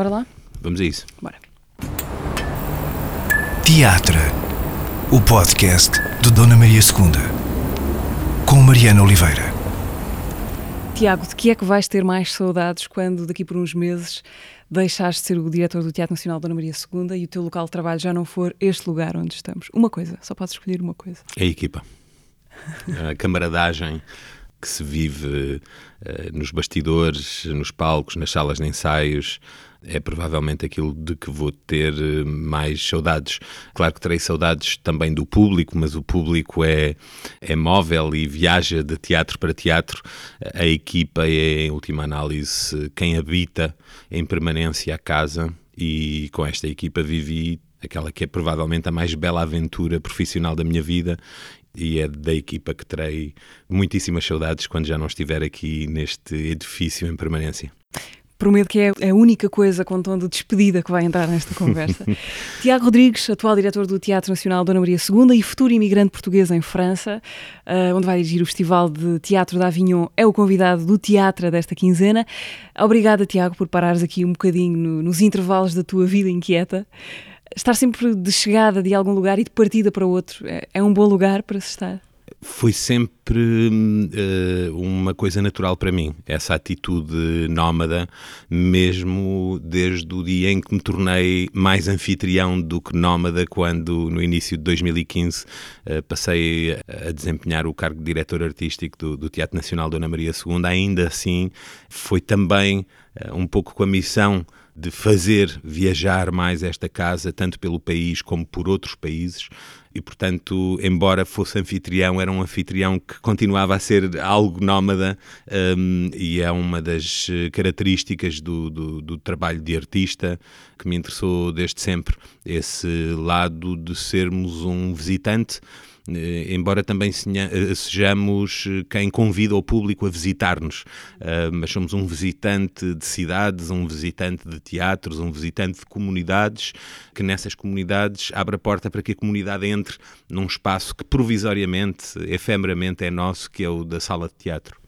Bora lá? Vamos a isso. Bora. Teatro, o podcast de Dona Maria II, com Mariana Oliveira. Tiago, de que é que vais ter mais saudades quando daqui por uns meses deixares de ser o diretor do Teatro Nacional Dona Maria II e o teu local de trabalho já não for este lugar onde estamos? Uma coisa, só podes escolher uma coisa. A equipa. A camaradagem que se vive uh, nos bastidores, nos palcos, nas salas de ensaios, é provavelmente aquilo de que vou ter eh, mais saudades. Claro que terei saudades também do público, mas o público é, é móvel e viaja de teatro para teatro. A equipa é, em última análise, quem habita em permanência a casa e com esta equipa vivi aquela que é provavelmente a mais bela aventura profissional da minha vida e é da equipa que terei muitíssimas saudades quando já não estiver aqui neste edifício em permanência. Prometo que é a única coisa com tom de despedida que vai entrar nesta conversa. Tiago Rodrigues, atual diretor do Teatro Nacional Dona Maria II e futuro imigrante português em França, uh, onde vai dirigir o Festival de Teatro de Avignon, é o convidado do teatro desta quinzena. Obrigada, Tiago, por parares aqui um bocadinho no, nos intervalos da tua vida inquieta. Estar sempre de chegada de algum lugar e de partida para outro é, é um bom lugar para se estar? Foi sempre uh, uma coisa natural para mim, essa atitude nómada, mesmo desde o dia em que me tornei mais anfitrião do que nómada, quando no início de 2015 uh, passei a desempenhar o cargo de diretor artístico do, do Teatro Nacional Dona Maria II. Ainda assim, foi também um pouco com a missão de fazer viajar mais esta casa, tanto pelo país como por outros países, e, portanto, embora fosse anfitrião, era um anfitrião que continuava a ser algo nómada um, e é uma das eh, características do, do, do, trabalho de artista que me interessou desde sempre, esse lado de sermos um visitante eh, embora também eh, sejamos eh, quem convida o público a visitar-nos, mas somos um visitante de cidades, um visitante de teatros, um visitante de comunidades, que nessas comunidades abre a porta para que a comunidade entre num espaço que provisoriamente, efemeramente é nosso, que é o da sala de teatro.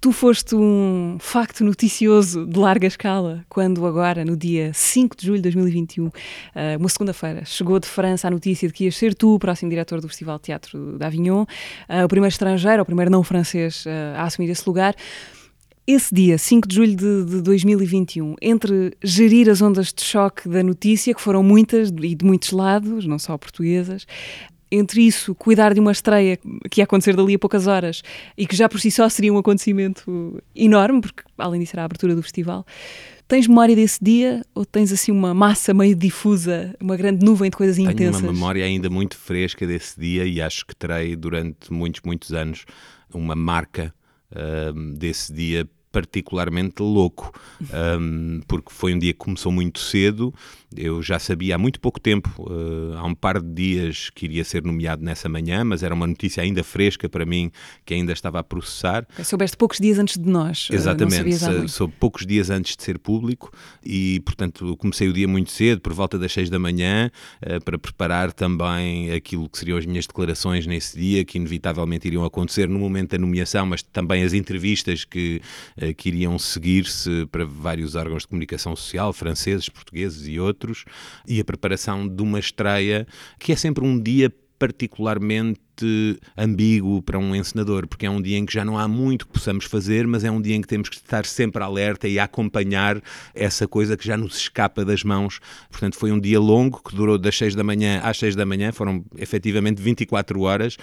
Tu foste um facto noticioso de larga escala quando agora, no dia 5 de julho de 2021, eh, uma segunda-feira, chegou de França a notícia de que ias ser tu o próximo diretor do Festival de Teatro de Avignon, eh, o primeiro estrangeiro, o primeiro não francês eh, a assumir esse lugar. Esse dia, 5 de julho de, de 2021, entre gerir as ondas de choque da notícia, que foram muitas e de muitos lados, não só portuguesas, entre isso, cuidar de uma estreia que ia acontecer dali a poucas horas e que já por si só seria um acontecimento enorme, porque além disso era a abertura do festival. Tens memória desse dia ou tens assim uma massa meio difusa, uma grande nuvem de coisas Tenho intensas? Tenho uma memória ainda muito fresca desse dia e acho que terei durante muitos, muitos anos uma marca uh, desse dia particularmente louco, um, porque foi um dia que começou muito cedo. Eu já sabia há muito pouco tempo, uh, há um par de dias, que iria ser nomeado nessa manhã, mas era uma notícia ainda fresca para mim, que ainda estava a processar. Soubeste poucos dias antes de nós. Eh, Exatamente, soube poucos dias antes de ser público e, portanto, comecei o dia muito cedo, por volta das seis da manhã, uh, para preparar também aquilo que seriam as minhas declarações nesse dia, que inevitavelmente iriam acontecer no momento da nomeação, mas também as entrevistas que eh, que iriam seguir-se para vários órgãos de comunicação social, franceses, portugueses e outros, e a preparação de uma estreia que é sempre um dia particularmente ambíguo para um encenador, porque é um dia em que já não há muito que possamos fazer, mas é um dia em que temos que estar sempre alerta e acompanhar essa coisa que já nos escapa das mãos. Portanto, foi um dia longo que durou das 6 da manhã às 6 da manhã, foram efetivamente 24 horas,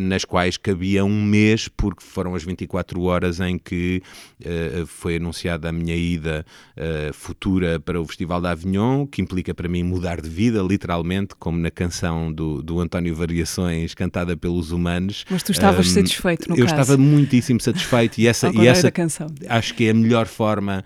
nas quais cabia um mês, porque foram as 24 horas em que uh, foi anunciada a minha ida uh, futura para o Festival da Avignon, que implica para mim mudar de vida, literalmente, como na canção do, do António Variações, cantada pelos humanos. Mas tu estavas um, satisfeito no eu caso. Eu estava muitíssimo satisfeito e essa, e essa acho que é a melhor forma,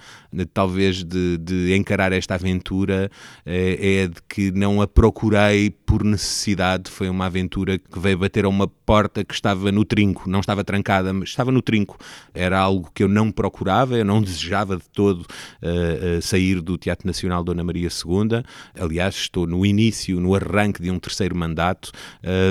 talvez, de, de encarar esta aventura é, é de que não a procurei por necessidade, foi uma aventura que veio bater a uma porta que estava no trinco, não estava trancada, mas estava no trinco. Era algo que eu não procurava, eu não desejava de todo uh, sair do Teatro Nacional Dona Maria II. Aliás, estou no início, no arranque de um terceiro mandato,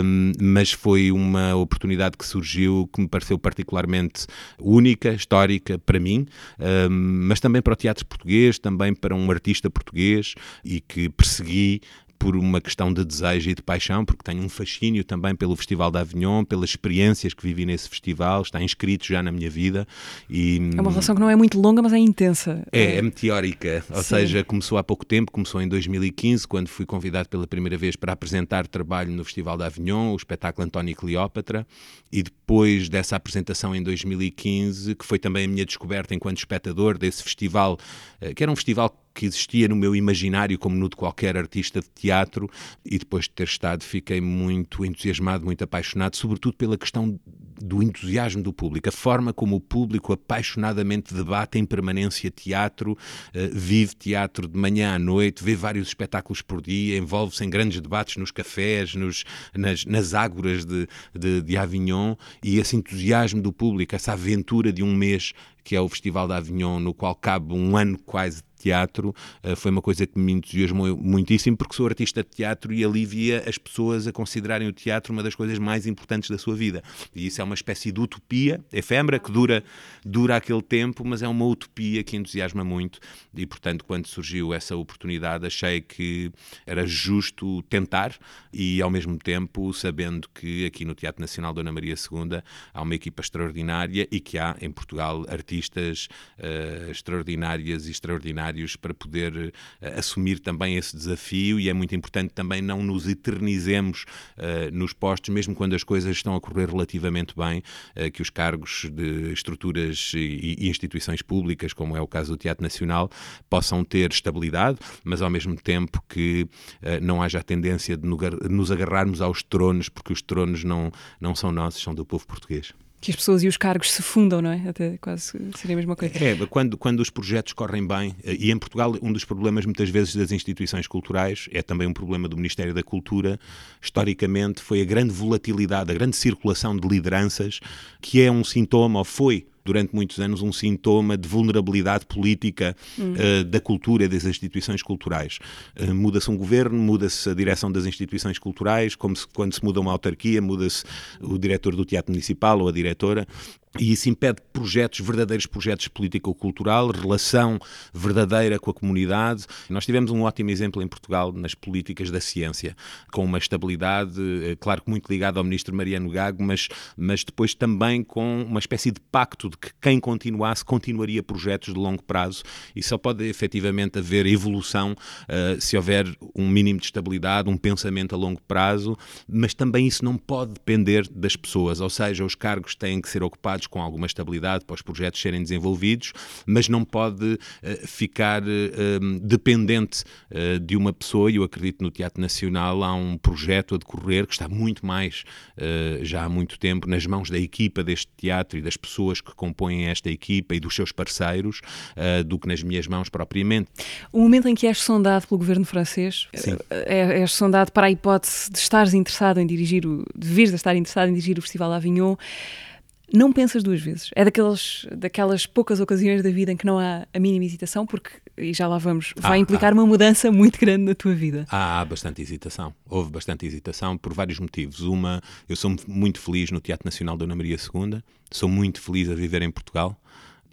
um, mas foi uma oportunidade que surgiu que me pareceu particularmente única, histórica para mim, um, mas também para o teatro português, também para um artista português e que persegui por uma questão de desejo e de paixão, porque tenho um fascínio também pelo Festival da Avignon, pelas experiências que vivi nesse festival, está inscrito já na minha vida. E, é uma relação que não é muito longa, mas é intensa. É, é meteórica, ou Sim. seja, começou há pouco tempo, começou em 2015, quando fui convidado pela primeira vez para apresentar trabalho no Festival da Avignon, o espetáculo António e Cleópatra, e depois dessa apresentação em 2015, que foi também a minha descoberta enquanto espectador desse festival, eh, que era um festival que existia no meu imaginário como no de qualquer artista de teatro e depois de ter estado fiquei muito entusiasmado, muito apaixonado, sobretudo pela questão do entusiasmo do público, a forma como o público apaixonadamente debate em permanência teatro, uh, vive teatro de manhã à noite, vê vários espetáculos por dia, envolve-se em grandes debates nos cafés, nos, nas, nas ágoras de, de, de Avignon e esse entusiasmo do público, essa aventura de um mês que é o Festival da Avignon, no qual cabe um ano quase teatro uh, foi uma coisa que me entusiasmou muitíssimo, porque sou artista de teatro e alivia as pessoas a considerarem o teatro uma das coisas mais importantes da sua vida. E isso é uma espécie de utopia efêmera que dura, dura aquele tempo, mas é uma utopia que entusiasma muito. E, portanto, quando surgiu essa oportunidade, achei que era justo tentar e, ao mesmo tempo, sabendo que aqui no Teatro Nacional Dona Maria II há uma equipa extraordinária e que há em Portugal artistas uh, extraordinárias e para poder uh, assumir também esse desafio e é muito importante também não nos eternizemos uh, nos postos, mesmo quando as coisas estão a correr relativamente bem, uh, que os cargos de estruturas e, e, instituições públicas, como é o caso do Teatro Nacional, possam ter estabilidade, mas ao mesmo tempo que não haja a tendência de nos agarrarmos aos tronos, porque os tronos não, não são nossos, são do povo português que as pessoas e os cargos se fundam, não é? Até quase seria a mesma coisa. É, quando, quando os projetos correm bem, eh, e em Portugal um dos problemas muitas vezes das instituições culturais, é também um problema do Ministério da Cultura, historicamente foi a grande volatilidade, a grande circulação de lideranças, que é um sintoma, ou foi durante muitos anos um sintoma de vulnerabilidade política uh, da cultura e das instituições culturais. Uh, muda-se um governo, muda-se a direção das instituições culturais, como se, quando se muda uma autarquia, muda-se o diretor do teatro municipal ou a diretora e isso impede projetos, verdadeiros projetos político-cultural, relação verdadeira com a comunidade. Nós tivemos um ótimo exemplo em Portugal nas políticas da ciência, com uma estabilidade, eh, claro que muito ligada ao ministro Mariano Gago, mas, mas depois também com uma espécie de pacto de que quem continuasse continuaria projetos de longo prazo. E só pode efetivamente haver evolução uh, se houver um mínimo de estabilidade, um pensamento a longo prazo, mas também isso não pode depender das pessoas, ou seja, os cargos têm que ser ocupados com alguma estabilidade para os projetos serem desenvolvidos, mas não pode uh, ficar uh, dependente uh, de uma pessoa. E eu acredito no Teatro Nacional há um projeto a decorrer que está muito mais, já há muito tempo, nas mãos da equipa deste teatro e das pessoas que compõem esta equipa e dos seus parceiros, do que nas minhas mãos propriamente. O momento em que és sondado pelo governo francês, Sim. É, és sondado para a hipótese de estares interessado em dirigir, o, de vires a estar interessado em dirigir o Festival Avignon não pensas duas vezes. É daqueles, daquelas poucas ocasiões da vida em que não há a mínima hesitação, porque, e já lá vamos, vai ah, implicar ah. uma mudança muito grande na tua vida. Há, há bastante hesitação. Houve bastante hesitação por vários motivos. Uma, eu sou muito feliz no Teatro Nacional Dona Maria II, sou muito feliz a viver em Portugal.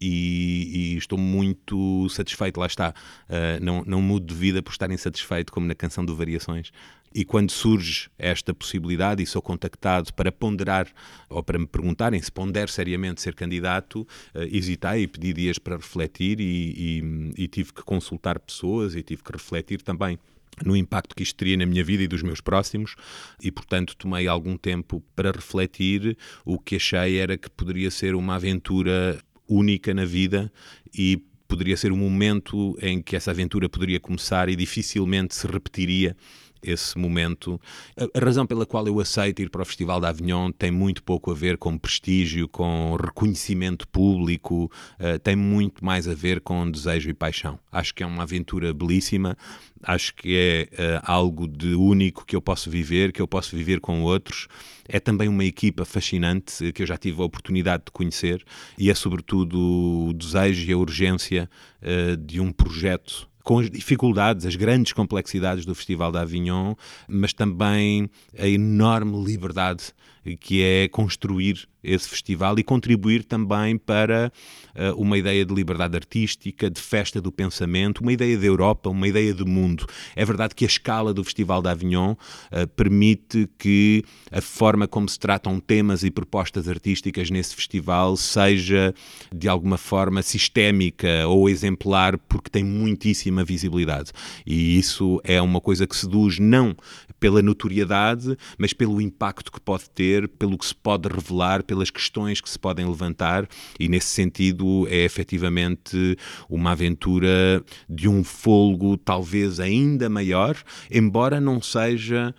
E, e, estou muito satisfeito, lá está. Uh, não, não mudo de vida por estar insatisfeito, como na canção do Variações. E quando surge esta possibilidade e sou contactado para ponderar ou para me perguntarem se ponder seriamente ser candidato, uh, hesitei e pedi dias para refletir e, e, e tive que consultar pessoas e tive que refletir também no impacto que isto teria na minha vida e dos meus próximos, e portanto tomei algum tempo para refletir. O que achei era que poderia ser uma aventura única na vida e poderia ser um momento em que essa aventura poderia começar e dificilmente se repetiria esse momento. A, a, razão pela qual eu aceito ir para o Festival de Avignon tem muito pouco a ver com prestígio, com reconhecimento público, uh, tem muito mais a ver com desejo e paixão. Acho que é uma aventura belíssima, acho que é uh, algo de único que eu posso viver, que eu posso viver com outros. É também uma equipa fascinante que eu já tive a oportunidade de conhecer e é sobretudo o desejo e a urgência uh, de um projeto com as dificuldades, as grandes complexidades do Festival de Avignon, mas também a enorme liberdade que é construir esse festival e contribuir também para uh, uma ideia de liberdade artística, de festa do pensamento, uma ideia de Europa, uma ideia de mundo. É verdade que a escala do Festival de Avignon uh, permite que a forma como se tratam temas e propostas artísticas nesse festival seja de alguma forma sistémica ou exemplar, porque tem muitíssima visibilidade. E isso é uma coisa que seduz não pela notoriedade, mas pelo impacto que pode ter, pelo que se pode revelar, pelas questões que se podem levantar, e nesse sentido é efetivamente uma aventura de um folgo talvez ainda maior, embora não seja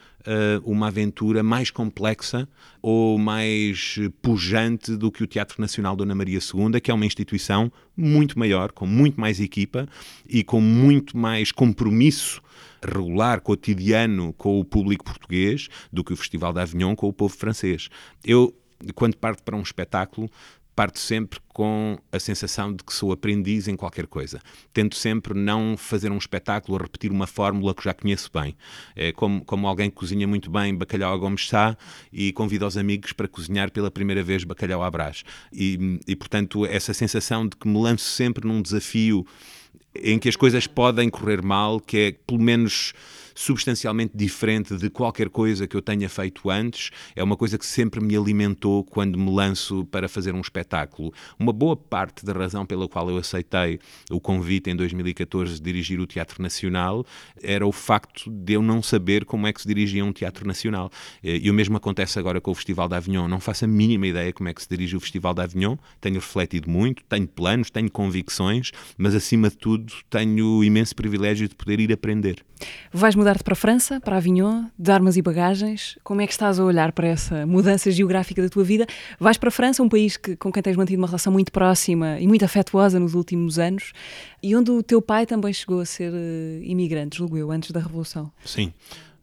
uma aventura mais complexa ou mais pujante do que o Teatro Nacional Dona Maria II, que é uma instituição muito maior, com muito mais equipa e com muito mais compromisso regular, cotidiano com o público português do que o Festival de Avignon com o povo francês. Eu quando parto para um espetáculo, parto sempre com a sensação de que sou aprendiz em qualquer coisa. Tento sempre não fazer um espetáculo a repetir uma fórmula que já conheço bem. É como, como alguém que cozinha muito bem bacalhau a gomes sá e convida os amigos para cozinhar pela primeira vez bacalhau à brás. E, e, portanto, essa sensação de que me lanço sempre num desafio em que as coisas podem correr mal, que é pelo menos substancialmente diferente de qualquer coisa que eu tenha feito antes. É uma coisa que sempre me alimentou quando me lanço para fazer um espetáculo. Uma boa parte da razão pela qual eu aceitei o convite em 2014 de dirigir o Teatro Nacional era o facto de eu não saber como é que se dirigia um Teatro Nacional. E o mesmo acontece agora com o Festival de Avignon. Não faço a mínima ideia como é que se dirige o Festival de Avignon. Tenho refletido muito, tenho planos, tenho convicções, mas acima de tudo tenho o imenso privilégio de poder ir aprender. Vais mudar-te para a França, para Avignon, de armas e bagagens. Como é que estás a olhar para essa mudança geográfica da tua vida? Vais para a França, um país que, com quem tens mantido uma relação muito próxima e muito afetuosa nos últimos anos, e onde o teu pai também chegou a ser uh, imigrante, julgo eu, antes da Revolução. Sim.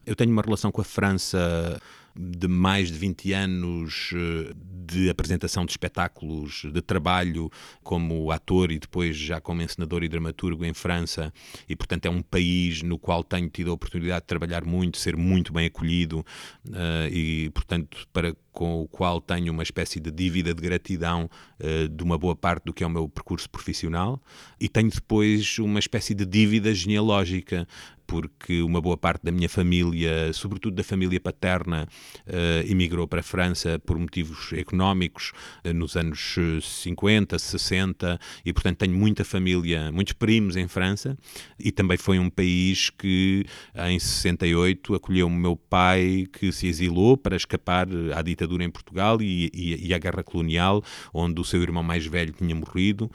Eu tenho uma relação com a França de mais de 20 anos eh, de apresentação de espetáculos, de trabalho como ator e depois já como encenador e dramaturgo em França, e portanto é um país no qual tenho tido a oportunidade de trabalhar muito, ser muito bem acolhido uh, e portanto para com o qual tenho uma espécie de dívida de gratidão uh, de uma boa parte do que é o meu percurso profissional e tenho depois uma espécie de dívida genealógica porque uma boa parte da minha família, sobretudo da família paterna, uh, emigrou para a França por motivos económicos uh, nos anos 50, 60 e portanto tenho muita família, muitos primos em França e também foi um país que em 68 acolheu o meu pai que se exilou para escapar à ditadura em Portugal e, e, e, a guerra colonial, onde o seu irmão mais velho tinha morrido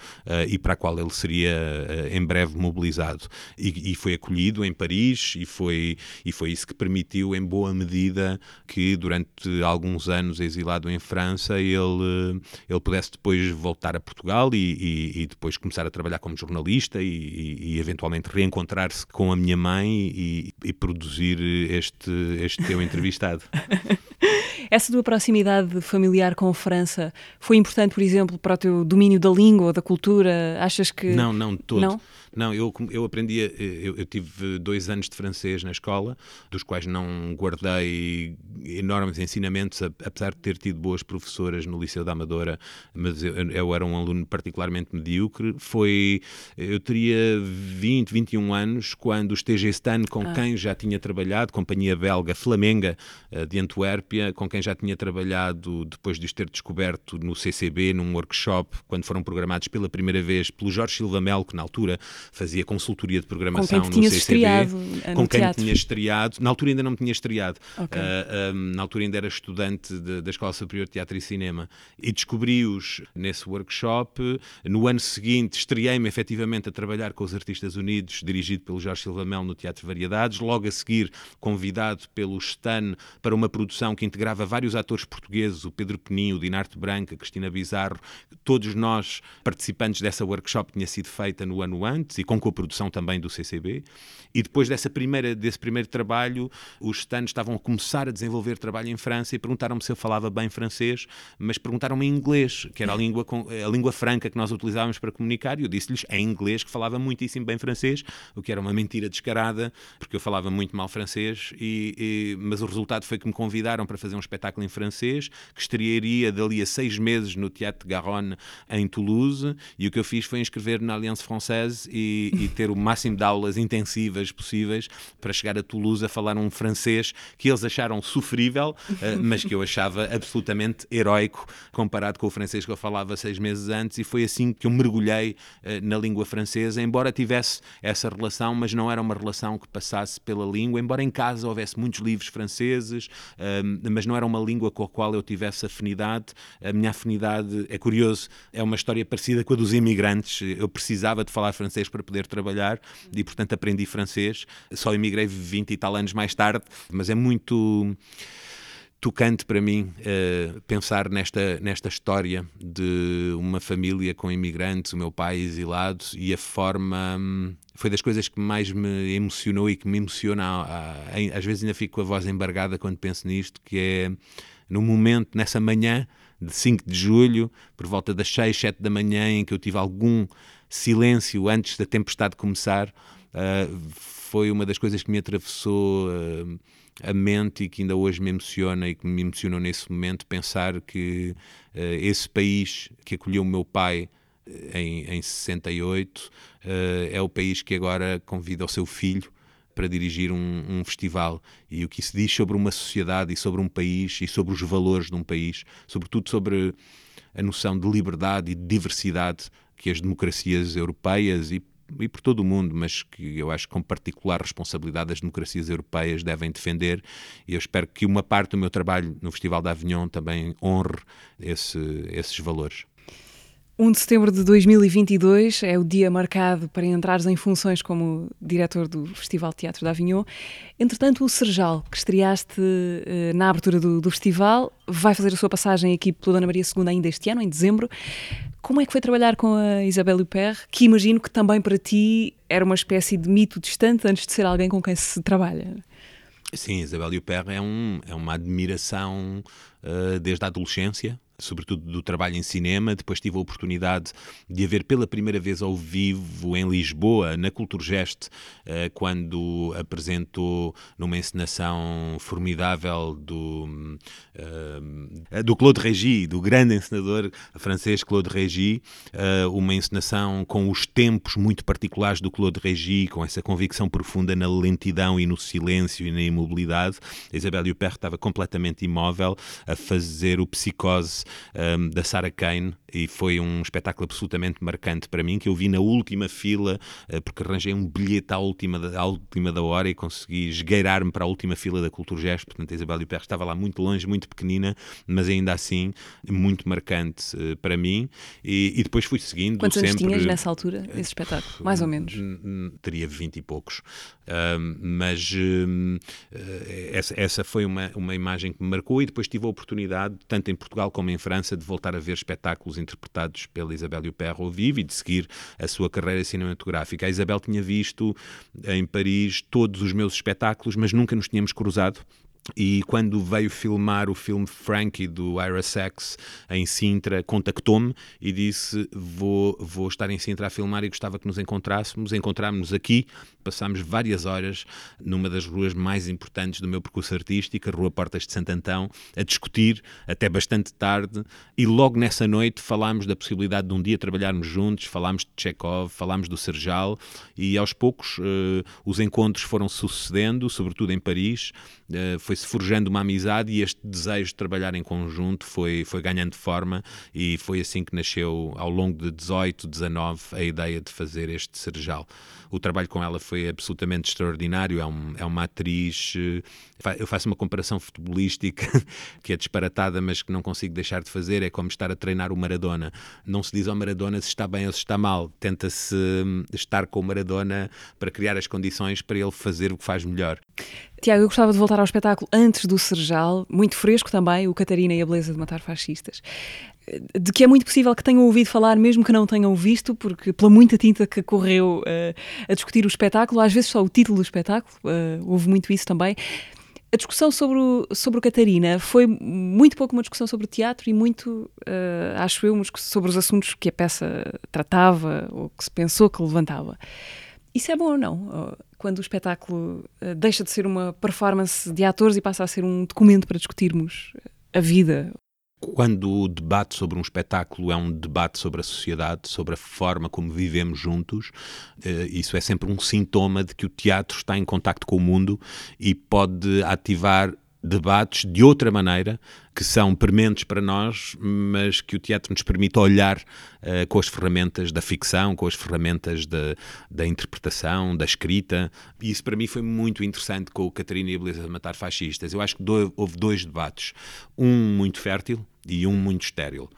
e para a qual ele seria em breve mobilizado. E, e, foi acolhido em Paris e foi, e foi isso que permitiu, em boa medida, que durante alguns anos exilado em França, ele, ele pudesse depois voltar a Portugal e, e depois começar a trabalhar como jornalista e, eventualmente reencontrar-se com a minha mãe e, produzir este, este teu entrevistado. Essa tua proximidade familiar com a França foi importante, por exemplo, para o teu domínio da língua, da cultura? Achas que. Não, não, todo. Não? Não, eu, eu aprendi, eu, eu, tive dois anos de francês na escola, dos quais não guardei enormes ensinamentos, apesar de ter tido boas professoras no Liceu da Amadora, mas eu, eu era um aluno particularmente medíocre. Foi, eu teria 20, 21 anos quando os TG Stan, com ah. quem já tinha trabalhado, companhia belga Flamenga eh, de Antuérpia, com quem já tinha trabalhado depois de os ter descoberto no CCB, num workshop, quando foram programados pela primeira vez pelo Jorge Silva Melo, que na altura fazia consultoria de programação com quem no CCB. Estreado, com quem teatro. tinha estreado. Na altura ainda não me tinha estreado. Okay. Uh, um, na altura ainda era estudante de, da Escola Superior de Teatro e Cinema. E descobri-os nesse workshop. No ano seguinte, estreiei-me efetivamente a trabalhar com os Artistas Unidos, dirigido pelo Jorge Silva Mel no Teatro Variedades. Logo a seguir, convidado pelo Stan para uma produção que integrava vários atores portugueses, o Pedro Peninho, o Dinarte Branca, a Cristina Bizarro, todos nós participantes dessa workshop tinha sido feita no ano antes e com coprodução também do CCB. E depois dessa primeira, desse primeiro trabalho, os Stan estavam a começar a desenvolver trabalho em França e perguntaram-me se eu falava bem francês, mas perguntaram-me em inglês, que era a língua, a língua franca que nós utilizávamos para comunicar, e eu disse-lhes em inglês que falava muitíssimo bem francês, o que era uma mentira descarada, porque eu falava muito mal francês, e, e, mas o resultado foi que me convidaram para fazer um espetáculo em francês, que estrearia dali a seis meses no Teatro de Garonne, em Toulouse, e o que eu fiz foi inscrever na Alliance Française e, e ter o máximo de aulas intensivas possíveis para chegar a Toulouse a falar um francês que eles acharam sofrível, uh, mas que eu achava absolutamente heroico comparado com o francês que eu falava seis meses antes, e foi assim que eu mergulhei uh, na língua francesa, embora tivesse essa relação, mas não era uma relação que passasse pela língua, embora em casa houvesse muitos livros franceses, uh, mas não era uma língua com a qual eu tivesse afinidade. A minha afinidade, é curioso, é uma história parecida com a dos imigrantes. Eu precisava de falar francês para poder trabalhar e, portanto, aprendi francês. Só emigrei 20 e tal anos mais tarde, mas é muito tocante para mim uh, pensar nesta, nesta história de uma família com imigrantes, o meu pai exilado e a forma. Hum, foi das coisas que mais me emocionou e que me emociona. às vezes ainda fico com a voz embargada quando penso nisto, que é no momento, nessa manhã de 5 de julho, por volta das 6, 7 da manhã, em que eu tive algum silêncio antes da tempestade começar, uh, foi uma das coisas que me atravessou. Uh, a mente e que ainda hoje me emociona e que me emocionou nesse momento pensar que uh, esse país que acolheu o meu pai em, em 68 uh, é o país que agora convida o seu filho para dirigir um, um, festival e o que isso diz sobre uma sociedade e sobre um país e sobre os valores de um país, sobretudo sobre a noção de liberdade e de diversidade que as democracias europeias e e por todo o mundo, mas que eu acho que com particular responsabilidade as democracias europeias devem defender e eu espero que uma parte do meu trabalho no Festival da Avignon também honre esse, esses valores. 1 de setembro de 2022 é o dia marcado para entrares em funções como diretor do Festival Teatro da Avignon. Entretanto, o Serjal, que estreaste eh, na abertura do, do, festival, vai fazer a sua passagem aqui pela Dona Maria II ainda este ano, em dezembro. Como é que foi trabalhar com a Isabelle Huppert, que imagino que também para ti era uma espécie de mito distante antes de ser alguém com quem se trabalha? Sim, Isabelle Huppert é, um, é uma admiração uh, desde a adolescência sobretudo do trabalho em cinema. Depois tive a oportunidade de a ver pela primeira vez ao vivo em Lisboa, na Culturgest, eh, quando apresentou numa encenação formidável do, eh, do Claude Régis, do grande encenador francês Claude Régis, eh, uma encenação com os tempos muito particulares do Claude Régis, com essa convicção profunda na lentidão e no silêncio e na imobilidade. Isabelle Huppert estava completamente imóvel a fazer o psicose um, da Sarah Kane e foi um espetáculo absolutamente marcante para mim, que eu vi na última fila, uh, porque arranjei um bilhete à última, da, à última da hora e consegui esgueirar-me para a última fila da Cultura Gesto, portanto a Isabel Huppert estava lá muito longe, muito pequenina, mas ainda assim muito marcante uh, para mim e, e, depois fui seguindo Quantos sempre... anos tinhas nessa altura, esse espetáculo? Mais ou menos? Teria vinte e poucos, mas essa, essa foi uma, uma imagem que me marcou e depois tive a oportunidade, tanto em Portugal como em França de voltar a ver espetáculos interpretados pela Isabel Huppert ao vivo e de seguir a sua carreira cinematográfica. A Isabel tinha visto em Paris todos os meus espetáculos, mas nunca nos tínhamos cruzado e quando veio filmar o filme Frankie do Ira Sachs em Sintra, contactou-me e disse: vou, vou estar em Sintra a filmar e gostava que nos encontrássemos. Encontrámos-nos aqui, passámos várias horas numa das ruas mais importantes do meu percurso artístico, a Rua Portas de Santo Antão, a discutir até bastante tarde. E logo nessa noite falámos da possibilidade de um dia trabalharmos juntos, falámos de Chekhov, falámos do Serjal e aos poucos uh, os encontros foram sucedendo, sobretudo em Paris. Uh, foi-se forjando uma amizade e este desejo de trabalhar em conjunto foi, foi ganhando forma e foi assim que nasceu, ao longo de 18, 19, a ideia de fazer este Serjal. O trabalho com ela foi absolutamente extraordinário, é, um, é uma atriz. Eh, eu faço uma comparação futebolística que é disparatada, mas que não consigo deixar de fazer. É como estar a treinar o Maradona. Não se diz ao Maradona se está bem ou se está mal. Tenta-se hum, estar com o Maradona para criar as condições para ele fazer o que faz melhor. Tiago, eu gostava de voltar ao espetáculo antes do Serjal, muito fresco também, o Catarina e a Beleza de Matar Fascistas de que é muito possível que tenham ouvido falar, mesmo que não tenham visto, porque pela muita tinta que correu uh, a discutir o espetáculo, às vezes só o título do espetáculo, uh, houve muito isso também. A discussão sobre o, sobre o Catarina foi muito pouco uma discussão sobre o teatro e muito, uh, acho eu, sobre os assuntos que a peça tratava ou que se pensou que levantava. Isso é bom ou não? Quando o espetáculo deixa de ser uma performance de atores e passa a ser um documento para discutirmos a vida, quando o debate sobre um espetáculo é um debate sobre a sociedade, sobre a forma como vivemos juntos, eh, isso é sempre um sintoma de que o teatro está em contacto com o mundo e pode ativar debates de outra maneira que são prementes para nós, mas que o teatro nos permite olhar uh, com as ferramentas da ficção, com as ferramentas da, da interpretação, da escrita. E isso para mim foi muito interessante com o Catarina e a Beleza de Matar Fascistas. Eu acho que do, houve dois debates, um muito fértil e um muito estéril.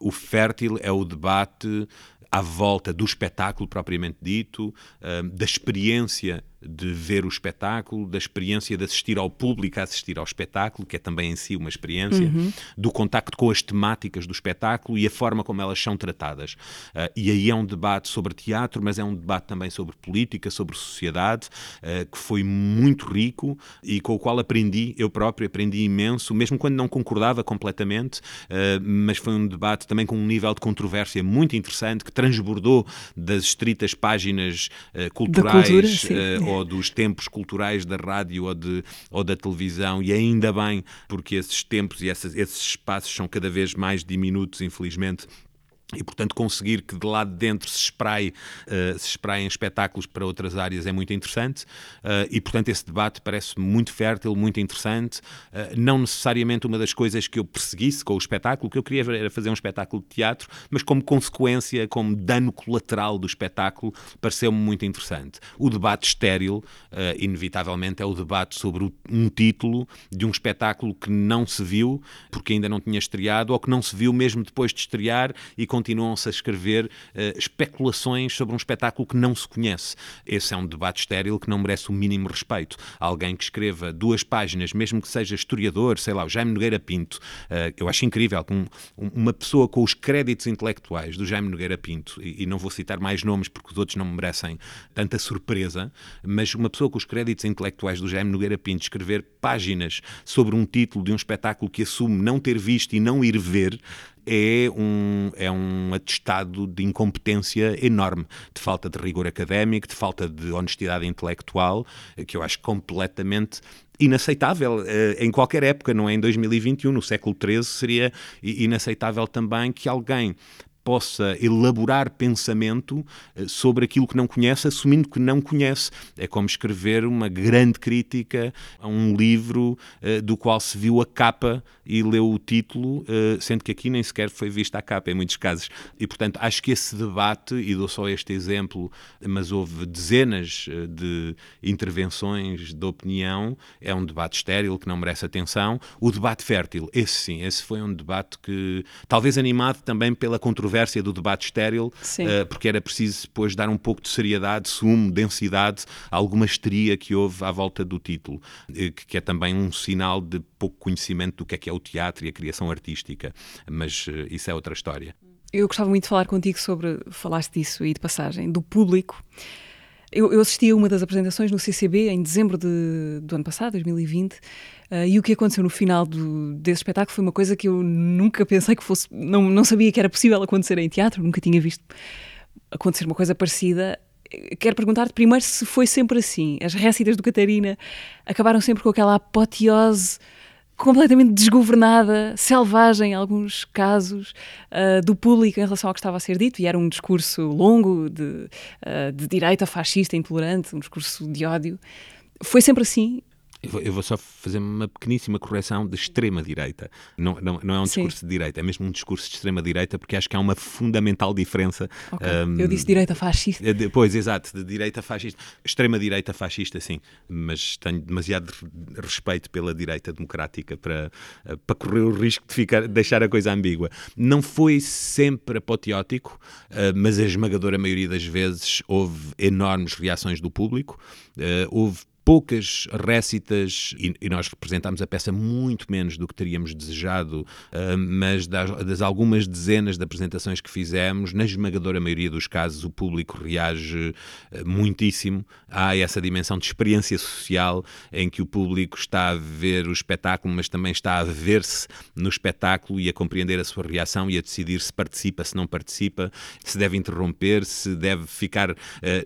O fértil é o debate à volta do espetáculo propriamente dito, uh, da experiência de ver o espetáculo, da experiência de assistir ao público a assistir ao espetáculo, que é também em si uma experiência, uhum. do contacto com as temáticas do espetáculo e a forma como elas são tratadas. Uh, e aí é um debate sobre teatro, mas é um debate também sobre política, sobre sociedade, uh, que foi muito rico e com o qual aprendi, eu próprio aprendi imenso, mesmo quando não concordava completamente, uh, mas foi um debate também com um nível de controvérsia muito interessante, que transbordou das estritas páginas culturais cultura, ou dos tempos culturais da rádio ou, de, ou da televisão, e ainda bem, porque esses tempos e essas, esses espaços são cada vez mais diminutos, infelizmente, e, portanto, conseguir que de lá de dentro se espraie, uh, se espraiem espetáculos para outras áreas é muito interessante. Uh, e, portanto, esse debate parece muito fértil, muito interessante. Uh, não necessariamente uma das coisas que eu perseguisse com o espetáculo, o que eu queria era fazer um espetáculo de teatro, mas como consequência, como dano colateral do espetáculo, pareceu-me muito interessante. O debate estéril, inevitavelmente, é o debate sobre um título de um espetáculo que não se viu, porque ainda não tinha estreado, ou que não se viu mesmo depois de estrear e continuam-se a escrever uh, especulações sobre um espetáculo que não se conhece. Esse é um debate estéril que não merece o mínimo respeito. Alguém que escreva duas páginas, mesmo que seja historiador, sei lá, o Jaime Nogueira Pinto, uh, eu acho incrível que um, uma pessoa com os créditos intelectuais do Jaime Nogueira Pinto, e, e não vou citar mais nomes porque os outros não merecem tanta surpresa, mas uma pessoa com os créditos intelectuais do Jaime Nogueira Pinto escrever páginas sobre um título de um espetáculo que assume não ter visto e não ir ver, é um, é um atestado de incompetência enorme, de falta de rigor académico, de falta de honestidade intelectual, que eu acho completamente inaceitável uh, em qualquer época, não é? Em 2021, no século XIII seria inaceitável também que alguém possa elaborar pensamento eh, sobre aquilo que não conhece, assumindo que não conhece. É como escrever uma grande crítica a um livro uh, do qual se viu a capa e leu o título, uh, sendo que aqui nem sequer foi vista a capa, em muitos casos. E, portanto, acho que esse debate, e dou só este exemplo, mas houve dezenas de intervenções de opinião, é um debate estéril que não merece atenção. O debate fértil, esse sim, esse foi um debate que, talvez animado também pela controvérsia controvérsia do debate estéril, uh, porque era preciso depois dar um pouco de seriedade, sumo, densidade, alguma histeria que houve à volta do título, uh, que é também um sinal de pouco conhecimento do que é que é o teatro e a criação artística. Mas uh, isso é outra história. Eu gostava muito de falar contigo sobre, falaste disso e de passagem, do público. Eu, eu, assisti a uma das apresentações no CCB em dezembro de, do ano passado, 2020, uh, eh, e o que aconteceu no final do, desse espetáculo foi uma coisa que eu nunca pensei que fosse. Não, não sabia que era possível acontecer em teatro, nunca tinha visto acontecer uma coisa parecida. Quero perguntar-te primeiro se foi sempre assim. As récitas do Catarina acabaram sempre com aquela apoteose completamente desgovernada, selvagem em alguns casos, uh, do público em relação ao que estava a ser dito, e era um discurso longo de, uh, de direita fascista, intolerante, um discurso de ódio. Foi sempre assim? Eu vou só fazer uma pequeníssima correção de extrema-direita. Não, não, não é um discurso Sim. de direita, é mesmo um discurso de extrema-direita, porque acho que há uma fundamental diferença. Okay. Um, eu disse direita fascista. Pois, exato, de direita fascista. Extrema-direita fascista, sim, mas tenho demasiado respeito pela direita democrática para, para correr o risco de ficar, deixar a coisa ambígua. Não foi sempre apoteótico, ah, mas a esmagadora maioria das vezes houve enormes reações do público, houve poucas récitas e, e, nós representámos a peça muito menos do que teríamos desejado, uh, mas das, das, algumas dezenas de apresentações que fizemos, na esmagadora maioria dos casos, o público reage uh, muitíssimo. Há essa dimensão de experiência social em que o público está a ver o espetáculo, mas também está a ver-se no espetáculo e a compreender a sua reação e a decidir se participa, se não participa, se deve interromper, se deve ficar uh,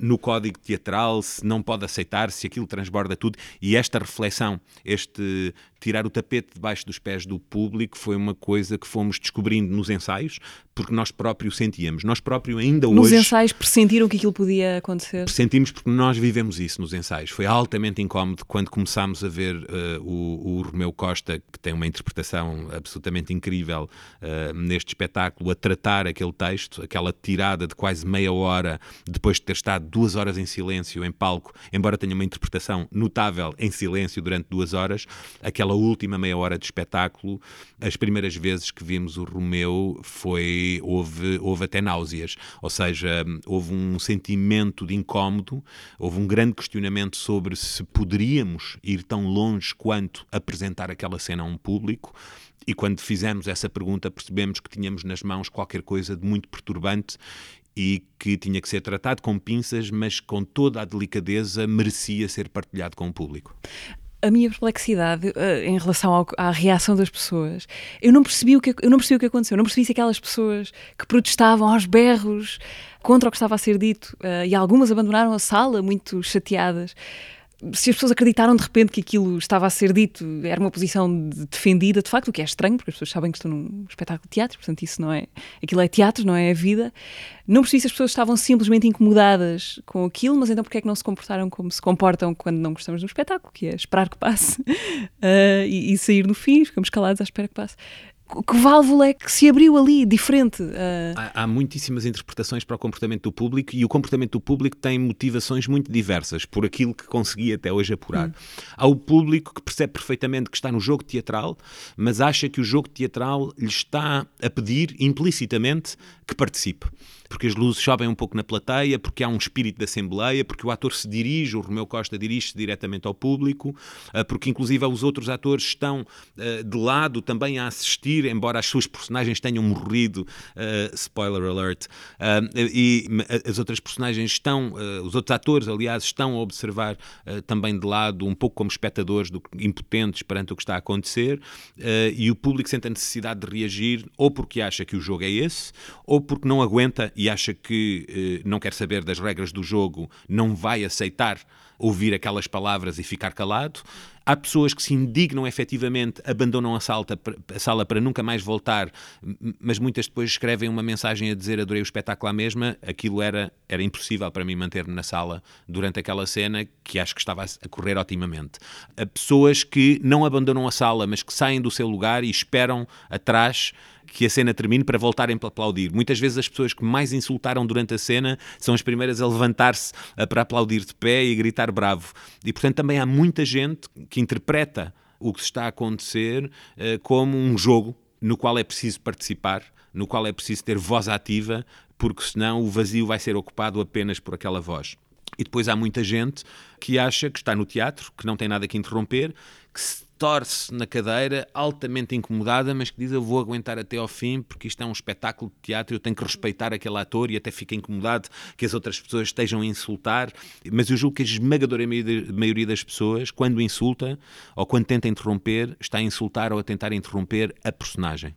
no código teatral, se não pode aceitar, se aquilo transforma transborda tudo. E esta reflexão, este tirar o tapete debaixo dos pés do público foi uma coisa que fomos descobrindo nos ensaios, porque nós próprios sentíamos. Nós próprios ainda nos hoje... Nos ensaios pressentiram que aquilo podia acontecer? Pressentimos porque nós vivemos isso nos ensaios. Foi altamente incómodo quando começámos a ver uh, o, o Romeu Costa, que tem uma interpretação absolutamente incrível uh, neste espetáculo, a tratar aquele texto, aquela tirada de quase meia hora, depois de ter estado duas horas em silêncio em palco, embora tenha uma interpretação notável em silêncio durante duas horas, aquela aquela última meia hora de espetáculo, as primeiras vezes que vimos o Romeu foi houve, houve até náuseas, ou seja, houve um sentimento de incómodo, houve um grande questionamento sobre se poderíamos ir tão longe quanto apresentar aquela cena a um público. E quando fizemos essa pergunta, percebemos que tínhamos nas mãos qualquer coisa de muito perturbante e que tinha que ser tratado com pinças, mas com toda a delicadeza merecia ser partilhado com o público a minha perplexidade uh, em relação ao, à reação das pessoas, eu não percebi o que eu não percebi o que aconteceu, eu não percebi se aquelas pessoas que protestavam aos berros contra o que estava a ser dito uh, e algumas abandonaram a sala muito chateadas se as pessoas acreditaram de repente que aquilo estava a ser dito, era uma posição de defendida, de facto, o que é estranho, porque as pessoas sabem que estão num espetáculo de teatro, portanto, isso não é. Aquilo é teatro, não é a vida. Não percebi se as pessoas estavam simplesmente incomodadas com aquilo, mas então porque é que não se comportaram como se comportam quando não gostamos de um espetáculo, que é esperar que passe uh, e, e, sair no fim, ficamos calados à espera que passe que válvula é que se abriu ali, diferente? Uh... Há, há, muitíssimas interpretações para o comportamento do público e o comportamento do público tem motivações muito diversas por aquilo que consegui até hoje apurar. Hum. Há o público que percebe perfeitamente que está no jogo teatral, mas acha que o jogo teatral lhe está a pedir implicitamente que participe porque as luzes sobem um pouco na plateia, porque há um espírito de assembleia, porque o ator se dirige, o Romeu Costa dirige-se diretamente ao público, ah, porque inclusive os outros atores estão ah, de lado também a assistir, embora as suas personagens tenham morrido, ah, spoiler alert, e as outras personagens estão, os outros atores, aliás, estão a observar também de lado, um pouco como espectadores do, impotentes perante o que está a acontecer, e o público sente a necessidade de reagir, ou porque acha que o jogo é esse, ou porque não aguenta e acha que eh, não quer saber das regras do jogo, não vai aceitar ouvir aquelas palavras e ficar calado. Há pessoas que se indignam efetivamente, abandonam a sala, a sala para nunca mais voltar, mas muitas depois escrevem uma mensagem a dizer adorei o espetáculo à mesma. Aquilo era, era impossível para mim manter-me na sala durante aquela cena, que acho que estava a correr otimamente. Há pessoas que não abandonam a sala, mas que saem do seu lugar e esperam atrás que a cena termine para voltarem para aplaudir. Muitas vezes as pessoas que mais insultaram durante a cena são as primeiras a levantar-se para aplaudir de pé e gritar bravo. E portanto também há muita gente que interpreta o que está a acontecer uh, como um jogo no qual é preciso participar, no qual é preciso ter voz ativa, porque senão o vazio vai ser ocupado apenas por aquela voz. E depois há muita gente que acha que está no teatro, que não tem nada que interromper, que se torce na cadeira, altamente incomodada, mas que diz eu vou aguentar até ao fim porque isto é um espetáculo de teatro, eu tenho que respeitar aquele ator e até fica incomodado que as outras pessoas estejam a insultar. Mas eu julgo que a esmagadora maioria das pessoas, quando insulta ou quando tenta interromper, está a insultar ou a tentar interromper a personagem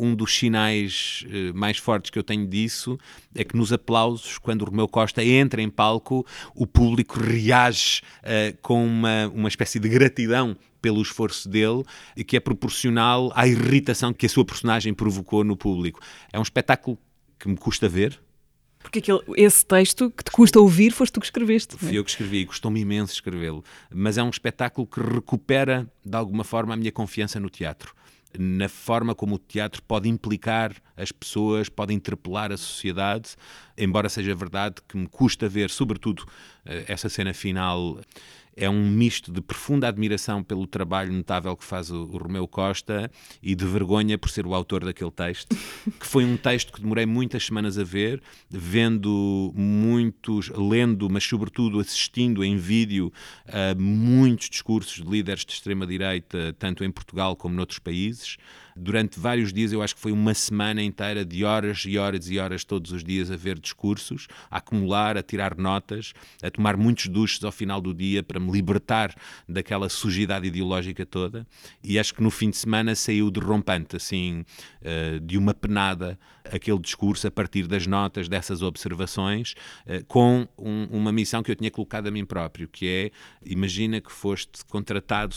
um dos sinais uh, mais fortes que eu tenho disso é que nos aplausos, quando o Romeu Costa entra em palco, o público reage uh, com uma, uma espécie de gratidão pelo esforço dele e que é proporcional à irritação que a sua personagem provocou no público. É um espetáculo que me custa ver, Porque aquele, esse texto que te custa ouvir foste tu que escreveste. Fui eu que escrevi, custou-me imenso escrevê-lo. Mas é um espetáculo que recupera, de alguma forma, a minha confiança no teatro na forma como o teatro pode implicar as pessoas, pode interpelar a sociedade, embora seja verdade que me custa ver, sobretudo, eh, essa cena final é um misto de profunda admiração pelo trabalho notável que faz o, o Romeu Costa e de vergonha por ser o autor daquele texto, que foi um texto que demorei muitas semanas a ver, vendo muitos, lendo, mas sobretudo assistindo em vídeo a muitos discursos de líderes de extrema-direita, tanto em Portugal como noutros países durante vários dias, eu acho que foi uma semana inteira de horas e horas e horas todos os dias a ver discursos, a acumular, a tirar notas, a tomar muitos duches ao final do dia para me libertar daquela sujidade ideológica toda. E acho que no fim de semana saiu derrompante, assim, eh, de uma penada, aquele discurso a partir das notas, dessas observações, eh, com uma missão que eu tinha colocado a mim próprio, que é, imagina que foste contratado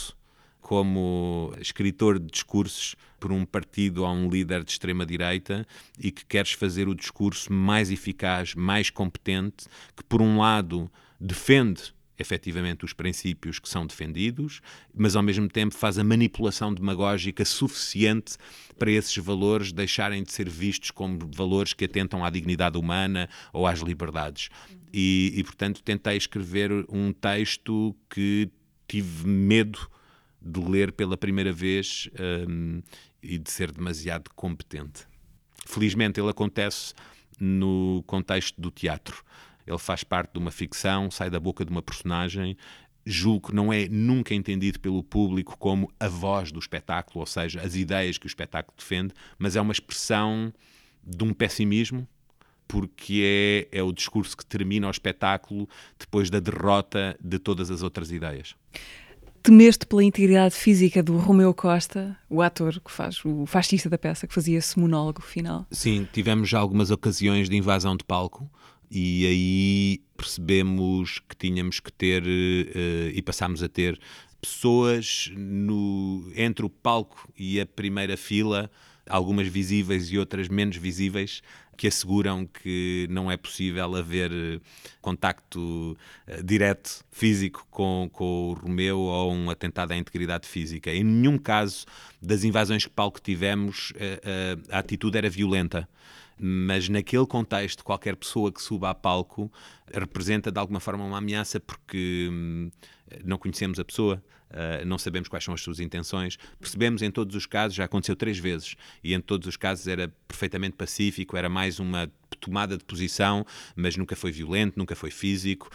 como escritor de discursos por um partido ou um líder de extrema-direita e que queres fazer o discurso mais eficaz, mais competente, que por um lado defende efetivamente os princípios que são defendidos, mas ao mesmo tempo faz a manipulação demagógica suficiente para esses valores deixarem de ser vistos como valores que atentam à dignidade humana ou às liberdades. E, e portanto, tentei escrever um texto que tive medo de ler pela primeira vez um, e de ser demasiado competente. Felizmente ele acontece no contexto do teatro. Ele faz parte de uma ficção, sai da boca de uma personagem. Julgo que não é nunca entendido pelo público como a voz do espetáculo, ou seja, as ideias que o espetáculo defende, mas é uma expressão de um pessimismo porque é, é o discurso que termina o espetáculo depois da derrota de todas as outras ideias temeste pela integridade física do Romeu Costa, o ator que faz o fascista da peça, que fazia esse monólogo final? Sim, tivemos já algumas ocasiões de invasão de palco e aí percebemos que tínhamos que ter uh, e passámos a ter pessoas no, entre o palco e a primeira fila, algumas visíveis e outras menos visíveis, que asseguram que não é possível haver eh, contacto uh, direto físico com, com o Romeu ou um atentado à integridade física. Em nenhum caso das invasões que palco tivemos, uh, uh, a atitude era violenta mas naquele contexto, qualquer pessoa que suba a palco representa de alguma forma uma ameaça porque hum, não conhecemos a pessoa, uh, não sabemos quais são as suas intenções. Percebemos em todos os casos, já aconteceu três vezes, e em todos os casos era perfeitamente pacífico, era mais uma tomada de posição, mas nunca foi violento, nunca foi físico.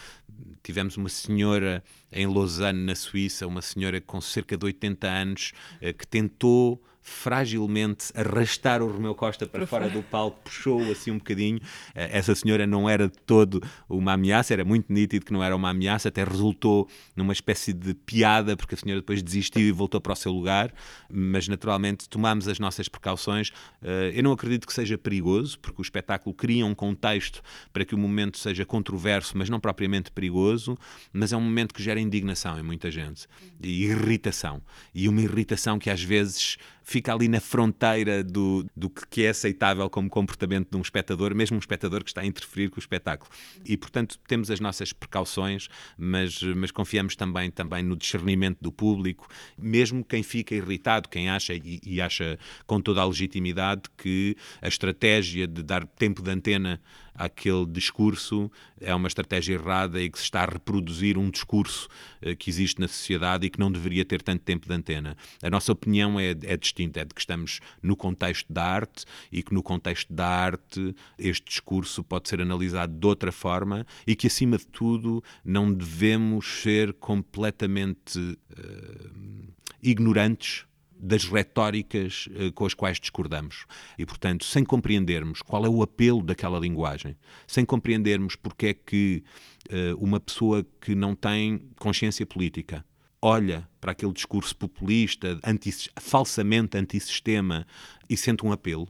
Tivemos uma senhora em Lausanne, na Suíça, uma senhora com cerca de 80 anos, uh, que tentou fragilmente arrastar o Romeu Costa para fora do palco, puxou-o assim um bocadinho. Eh, essa senhora não era de todo uma ameaça, era muito nítido que não era uma ameaça, até resultou numa espécie de piada, porque a senhora depois desistiu e voltou para o seu lugar, mas naturalmente tomámos as nossas precauções. Eh, eu não acredito que seja perigoso, porque o espetáculo cria um contexto para que o momento seja controverso, mas não propriamente perigoso, mas é um momento que gera indignação em muita gente e irritação. E uma irritação que às vezes fica ali na fronteira do, do que é aceitável como comportamento de um espectador, mesmo um espectador que está a interferir com o espetáculo. E, portanto, temos as nossas precauções, mas, mas confiamos também, também no discernimento do público, mesmo quem fica irritado, quem acha, e, e acha com toda a legitimidade, que a estratégia de dar tempo de antena àquele discurso é uma estratégia errada e que se está a reproduzir um discurso eh, que existe na sociedade e que não deveria ter tanto tempo de antena. A nossa opinião é, é distinta, é de que estamos no contexto da arte e que no contexto da arte este discurso pode ser analisado de outra forma e que, acima de tudo, não devemos ser completamente uh, ignorantes das retóricas uh, com as quais discordamos. E, portanto, sem compreendermos qual é o apelo daquela linguagem, sem compreendermos porque é que uh, uma pessoa que não tem consciência política olha para aquele discurso populista, anti, falsamente antissistema, e sente um apelo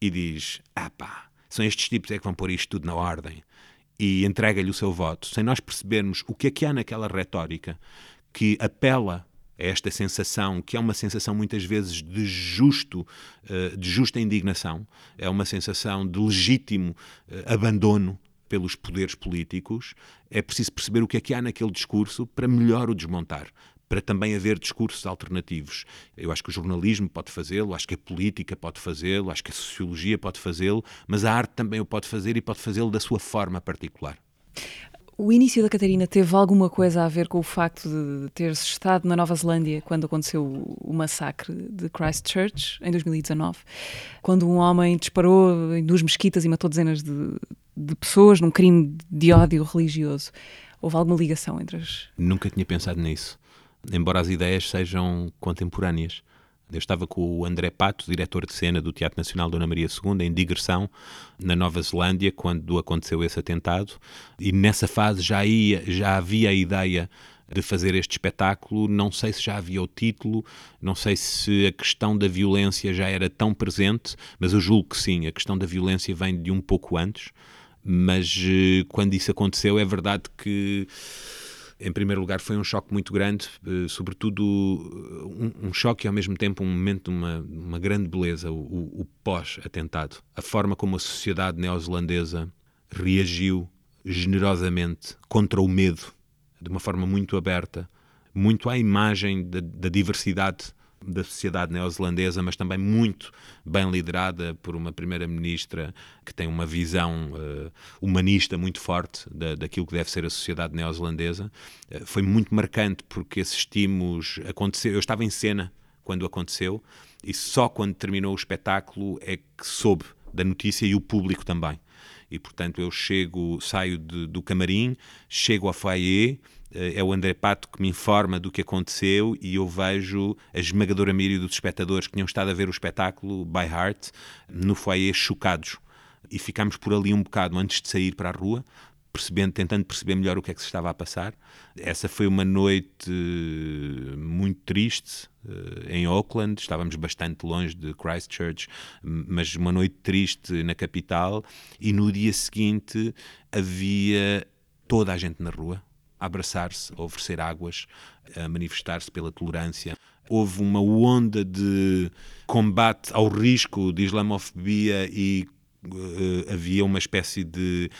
e diz: ah pá, são estes tipos é que vão pôr isto tudo na ordem. E entrega-lhe o seu voto, sem nós percebermos o que é que há naquela retórica que apela esta sensação, que é uma sensação muitas vezes de justo, eh, de justa indignação, é uma sensação de legítimo eh, abandono pelos poderes políticos, é preciso perceber o que é que há naquele discurso para melhor o desmontar, para também haver discursos alternativos. Eu acho que o jornalismo pode fazê-lo, acho que a política pode fazê-lo, acho que a sociologia pode fazê-lo, mas a arte também o pode fazer e pode fazê-lo da sua forma particular. O início da Catarina teve alguma coisa a ver com o facto de ter-se estado na Nova Zelândia quando aconteceu o massacre de Christchurch, em 2019, quando um homem disparou em duas mesquitas e matou dezenas de, de pessoas num crime de ódio religioso? Houve alguma ligação entre as. Nunca tinha pensado nisso, embora as ideias sejam contemporâneas. Eu estava com o André Pato, diretor de cena do Teatro Nacional Dona Maria II, em digressão na Nova Zelândia, quando aconteceu esse atentado, e nessa fase já, ia, já havia a ideia de fazer este espetáculo. Não sei se já havia o título, não sei se a questão da violência já era tão presente, mas eu julgo que sim, a questão da violência vem de um pouco antes. Mas eh, quando isso aconteceu, é verdade que em primeiro lugar, foi um choque muito grande, eh, sobretudo um, um choque e ao mesmo tempo um momento de uma, uma grande beleza, o, o pós-atentado. A forma como a sociedade neozelandesa reagiu generosamente contra o medo, de uma forma muito aberta, muito à imagem da, da diversidade da sociedade neozelandesa, mas também muito bem liderada por uma primeira-ministra que tem uma visão uh, humanista muito forte da, daquilo que deve ser a sociedade neozelandesa. Uh, foi muito marcante porque assistimos, aconteceu, eu estava em cena quando aconteceu e só quando terminou o espetáculo é que soube da notícia e o público também. E portanto eu chego, saio de, do camarim, chego ao foyer é o André Pato que me informa do que aconteceu e eu vejo a esmagadora maioria dos espectadores que tinham estado a ver o espetáculo by heart no foyer chocados. E ficámos por ali um bocado antes de sair para a rua, percebendo, tentando perceber melhor o que é que se estava a passar. Essa foi uma noite eh, muito triste eh, em Auckland, estávamos bastante longe de Christchurch, mas uma noite triste na capital. E no dia seguinte havia toda a gente na rua, abraçar-se, a oferecer águas, a manifestar-se pela tolerância. Houve uma onda de combate ao risco de islamofobia e havia uma espécie de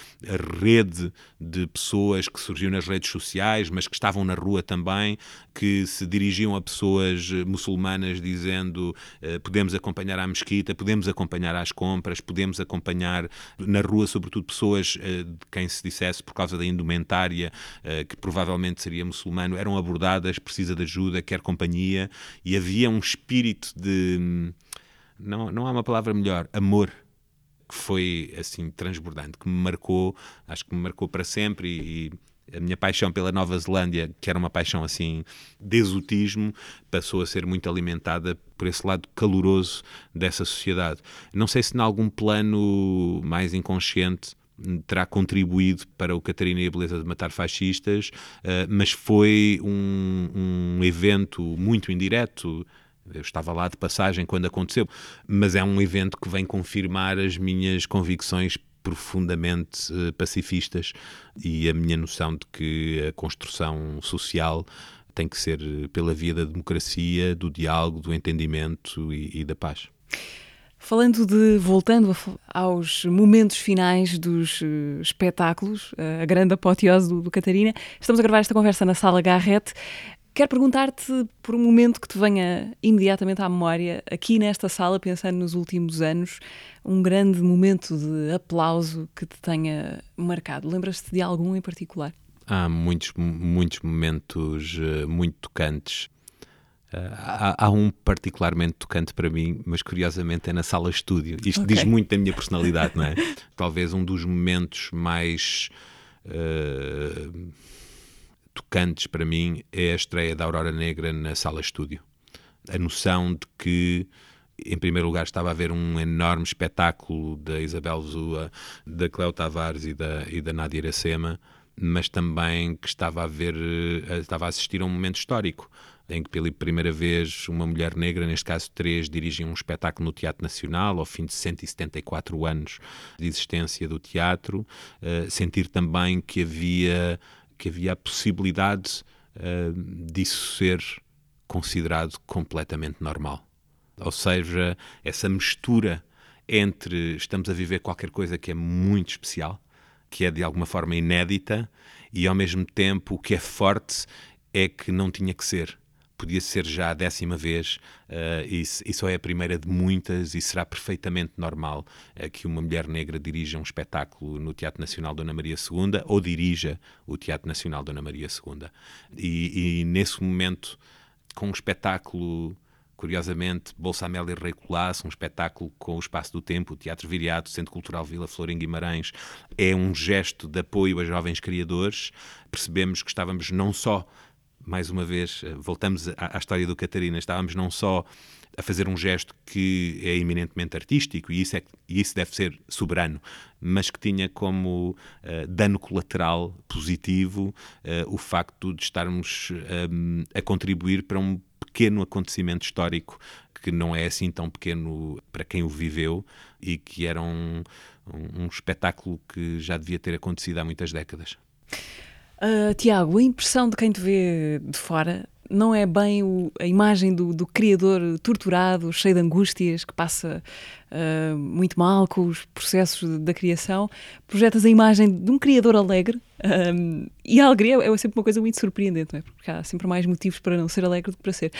rede de pessoas que surgiu nas redes sociais, mas que estavam na rua também, que se dirigiam a pessoas muçulmanas dizendo uh, podemos acompanhar à mesquita, podemos acompanhar às compras, podemos acompanhar na rua, sobretudo pessoas de quem se dissesse por causa da indumentária, que provavelmente seria muçulmano, eram abordadas, precisa de ajuda, quer companhia, e havia um espírito de. Não, não há uma palavra melhor, amor que foi assim transbordante, que me marcou, acho que me marcou para sempre e, e a minha paixão pela Nova Zelândia, que era uma paixão assim de exotismo, passou a ser muito alimentada por esse lado caloroso dessa sociedade. Não sei se em algum plano mais inconsciente terá contribuído para o Catarina e a Beleza de Matar Fascistas, uh, mas foi um, um evento muito indireto, eu estava lá de passagem quando aconteceu, mas é um evento que vem confirmar as minhas convicções profundamente uh, pacifistas e a minha noção de que a construção social tem que ser pela via da democracia, do diálogo, do entendimento e, e da paz. Falando de, voltando aos momentos finais dos uh, espetáculos, a grande apoteose do, do, Catarina, estamos a gravar esta conversa na Sala Garrett. Quero perguntar-te por um momento que te venha imediatamente à memória, aqui nesta sala, pensando nos últimos anos, um grande momento de aplauso que te tenha marcado. Lembras-te de algum em particular? Há muitos, muitos momentos uh, muito tocantes. Uh, há, há, um particularmente tocante para mim, mas curiosamente é na sala estúdio. Isto okay. diz muito da minha personalidade, não é? Talvez um dos momentos mais. Uh, tocantes para mim é a estreia da Aurora Negra na sala estúdio. A noção de que, em primeiro lugar, estava a ver um enorme espetáculo da Isabel Zua, da Cleo Tavares e da, e da Nádia Iracema, mas também que estava a ver, eh, estava a assistir a um momento histórico em que pela primeira vez uma mulher negra, neste caso três, dirigia um espetáculo no Teatro Nacional, ao fim de 174 anos de existência do teatro, uh, sentir também que havia que havia a possibilidade uh, disso ser considerado completamente normal. Ou seja, essa mistura entre estamos a viver qualquer coisa que é muito especial, que é de alguma forma inédita, e ao mesmo tempo o que é forte é que não tinha que ser. Podia ser já a décima vez uh, e, e, só é a primeira de muitas e será perfeitamente normal uh, que uma mulher negra dirija um espetáculo no Teatro Nacional Dona Maria II ou dirija o Teatro Nacional Dona Maria II. E, e nesse momento, com um espetáculo curiosamente, Bolsa Amélia Rei Colasso, um espetáculo com o Espaço do Tempo, o Teatro Viriato, Centro Cultural Vila Flor em Guimarães, é um gesto de apoio a jovens criadores. Percebemos que estávamos não só, mais uma vez, eh, voltamos à, à história do Catarina, estávamos não só a fazer um gesto que é eminentemente artístico e isso, é, e isso deve ser soberano, mas que tinha como uh, dano colateral positivo uh, o facto de estarmos um, a contribuir para um pequeno acontecimento histórico que não é assim tão pequeno para quem o viveu e que era um, um, um espetáculo que já devia ter acontecido há muitas décadas. Uh, Tiago, a impressão de quem te vê de fora não é bem o, a imagem do, do, criador torturado, cheio de angústias, que passa uh, muito mal com os processos da criação. Projetas a imagem de um criador alegre um, e a alegria é sempre uma coisa muito surpreendente, não é? porque há sempre mais motivos para não ser alegre do que para ser.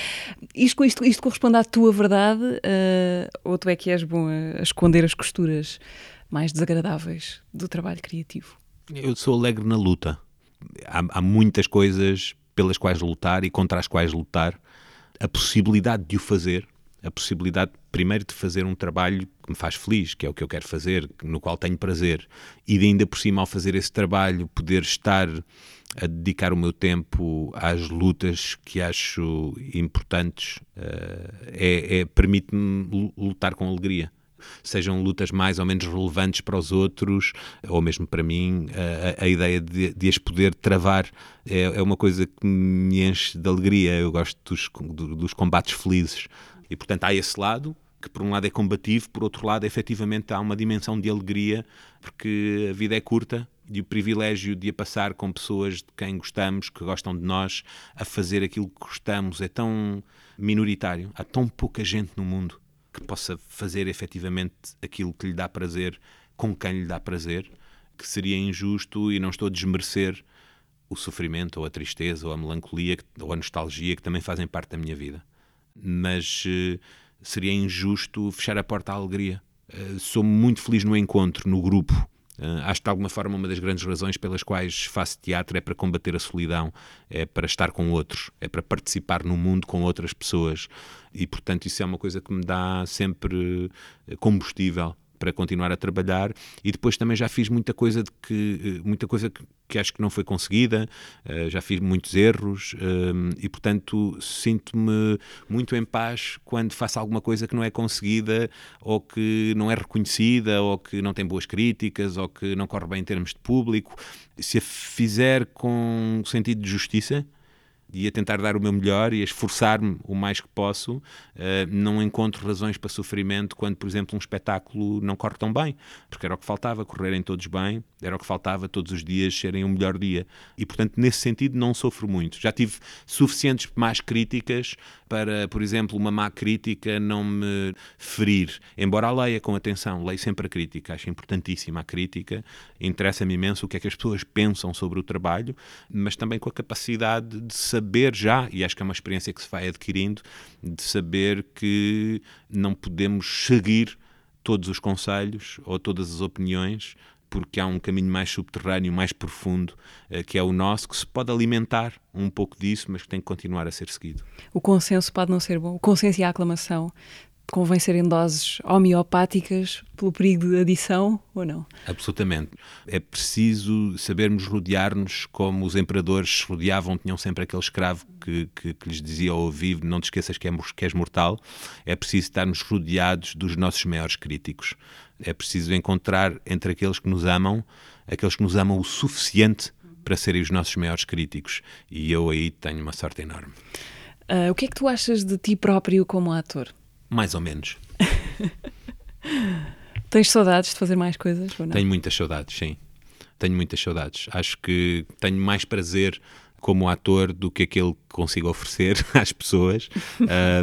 Isto, isto, isto corresponde à tua verdade uh, ou tu é que és bom a, a esconder as costuras mais desagradáveis do trabalho criativo? Eu sou alegre na luta. Há, há muitas coisas pelas quais lutar e contra as quais lutar, a possibilidade de o fazer, a possibilidade, primeiro, de fazer um trabalho que me faz feliz, que é o que eu quero fazer, no qual tenho prazer, e de ainda por cima, ao fazer esse trabalho, poder estar a dedicar o meu tempo às lutas que acho importantes, uh, é, é permite-me lutar com alegria sejam lutas mais ou menos relevantes para os outros, ou mesmo para mim, a, a ideia de, de, as poder travar é, é, uma coisa que me enche de alegria. Eu gosto dos, dos combates felizes. E, portanto, há esse lado, que por um lado é combativo, por outro lado, efetivamente, há uma dimensão de alegria, porque a vida é curta e o privilégio de a passar com pessoas de quem gostamos, que gostam de nós, a fazer aquilo que gostamos, é tão minoritário. Há tão pouca gente no mundo que possa fazer efetivamente aquilo que lhe dá prazer com quem lhe dá prazer, que seria injusto e não estou a desmerecer o sofrimento ou a tristeza ou a melancolia ou a nostalgia que também fazem parte da minha vida. Mas uh, seria injusto fechar a porta à alegria. Uh, sou muito feliz no encontro, no grupo, Uh, acho que de alguma forma uma das grandes razões pelas quais faço teatro é para combater a solidão, é para estar com outros, é para participar no mundo com outras pessoas. E portanto isso é uma coisa que me dá sempre eh, combustível para continuar a trabalhar. E depois também já fiz muita coisa de que eh, muita coisa que, que acho que não foi conseguida uh, já fiz muitos erros uh, e portanto sinto-me muito em paz quando faço alguma coisa que não é conseguida ou que não é reconhecida ou que não tem boas críticas ou que não corre bem em termos de público. Se a fizer com sentido de justiça e a tentar dar o meu melhor e a esforçar-me o mais que posso, uh, não encontro razões para sofrimento quando, por exemplo, um espetáculo não corre tão bem, porque era o que faltava, correrem todos bem, era o que faltava todos os dias serem um melhor dia. E, portanto, nesse sentido, não sofro muito. Já tive suficientes más críticas para, por exemplo, uma má crítica não me ferir, embora a leia com atenção, leio sempre a crítica, acho importantíssima a crítica, interessa-me imenso o que é que as pessoas pensam sobre o trabalho, mas também com a capacidade de saber saber já, e acho que é uma experiência que se vai adquirindo, de saber que não podemos seguir todos os conselhos ou todas as opiniões, porque há um caminho mais subterrâneo, mais profundo, eh, que é o nosso, que se pode alimentar um pouco disso, mas que tem que continuar a ser seguido. O consenso pode não ser bom. O consenso e a aclamação convém serem doses homeopáticas pelo perigo de adição ou não? Absolutamente. É preciso sabermos rodear-nos como os imperadores rodeavam, tinham sempre aquele escravo que, que, que lhes dizia ao vivo: não te esqueças que, é, que és mortal. É preciso estarmos rodeados dos nossos maiores críticos. É preciso encontrar entre aqueles que nos amam, aqueles que nos amam o suficiente para serem os nossos maiores críticos. E eu aí tenho uma sorte enorme. Uh, o que é que tu achas de ti próprio como ator? Mais ou menos. Tens saudades de fazer mais coisas? Tenho muitas saudades, sim. Tenho muitas saudades. Acho que tenho mais prazer como ator do que aquele consigo oferecer às pessoas.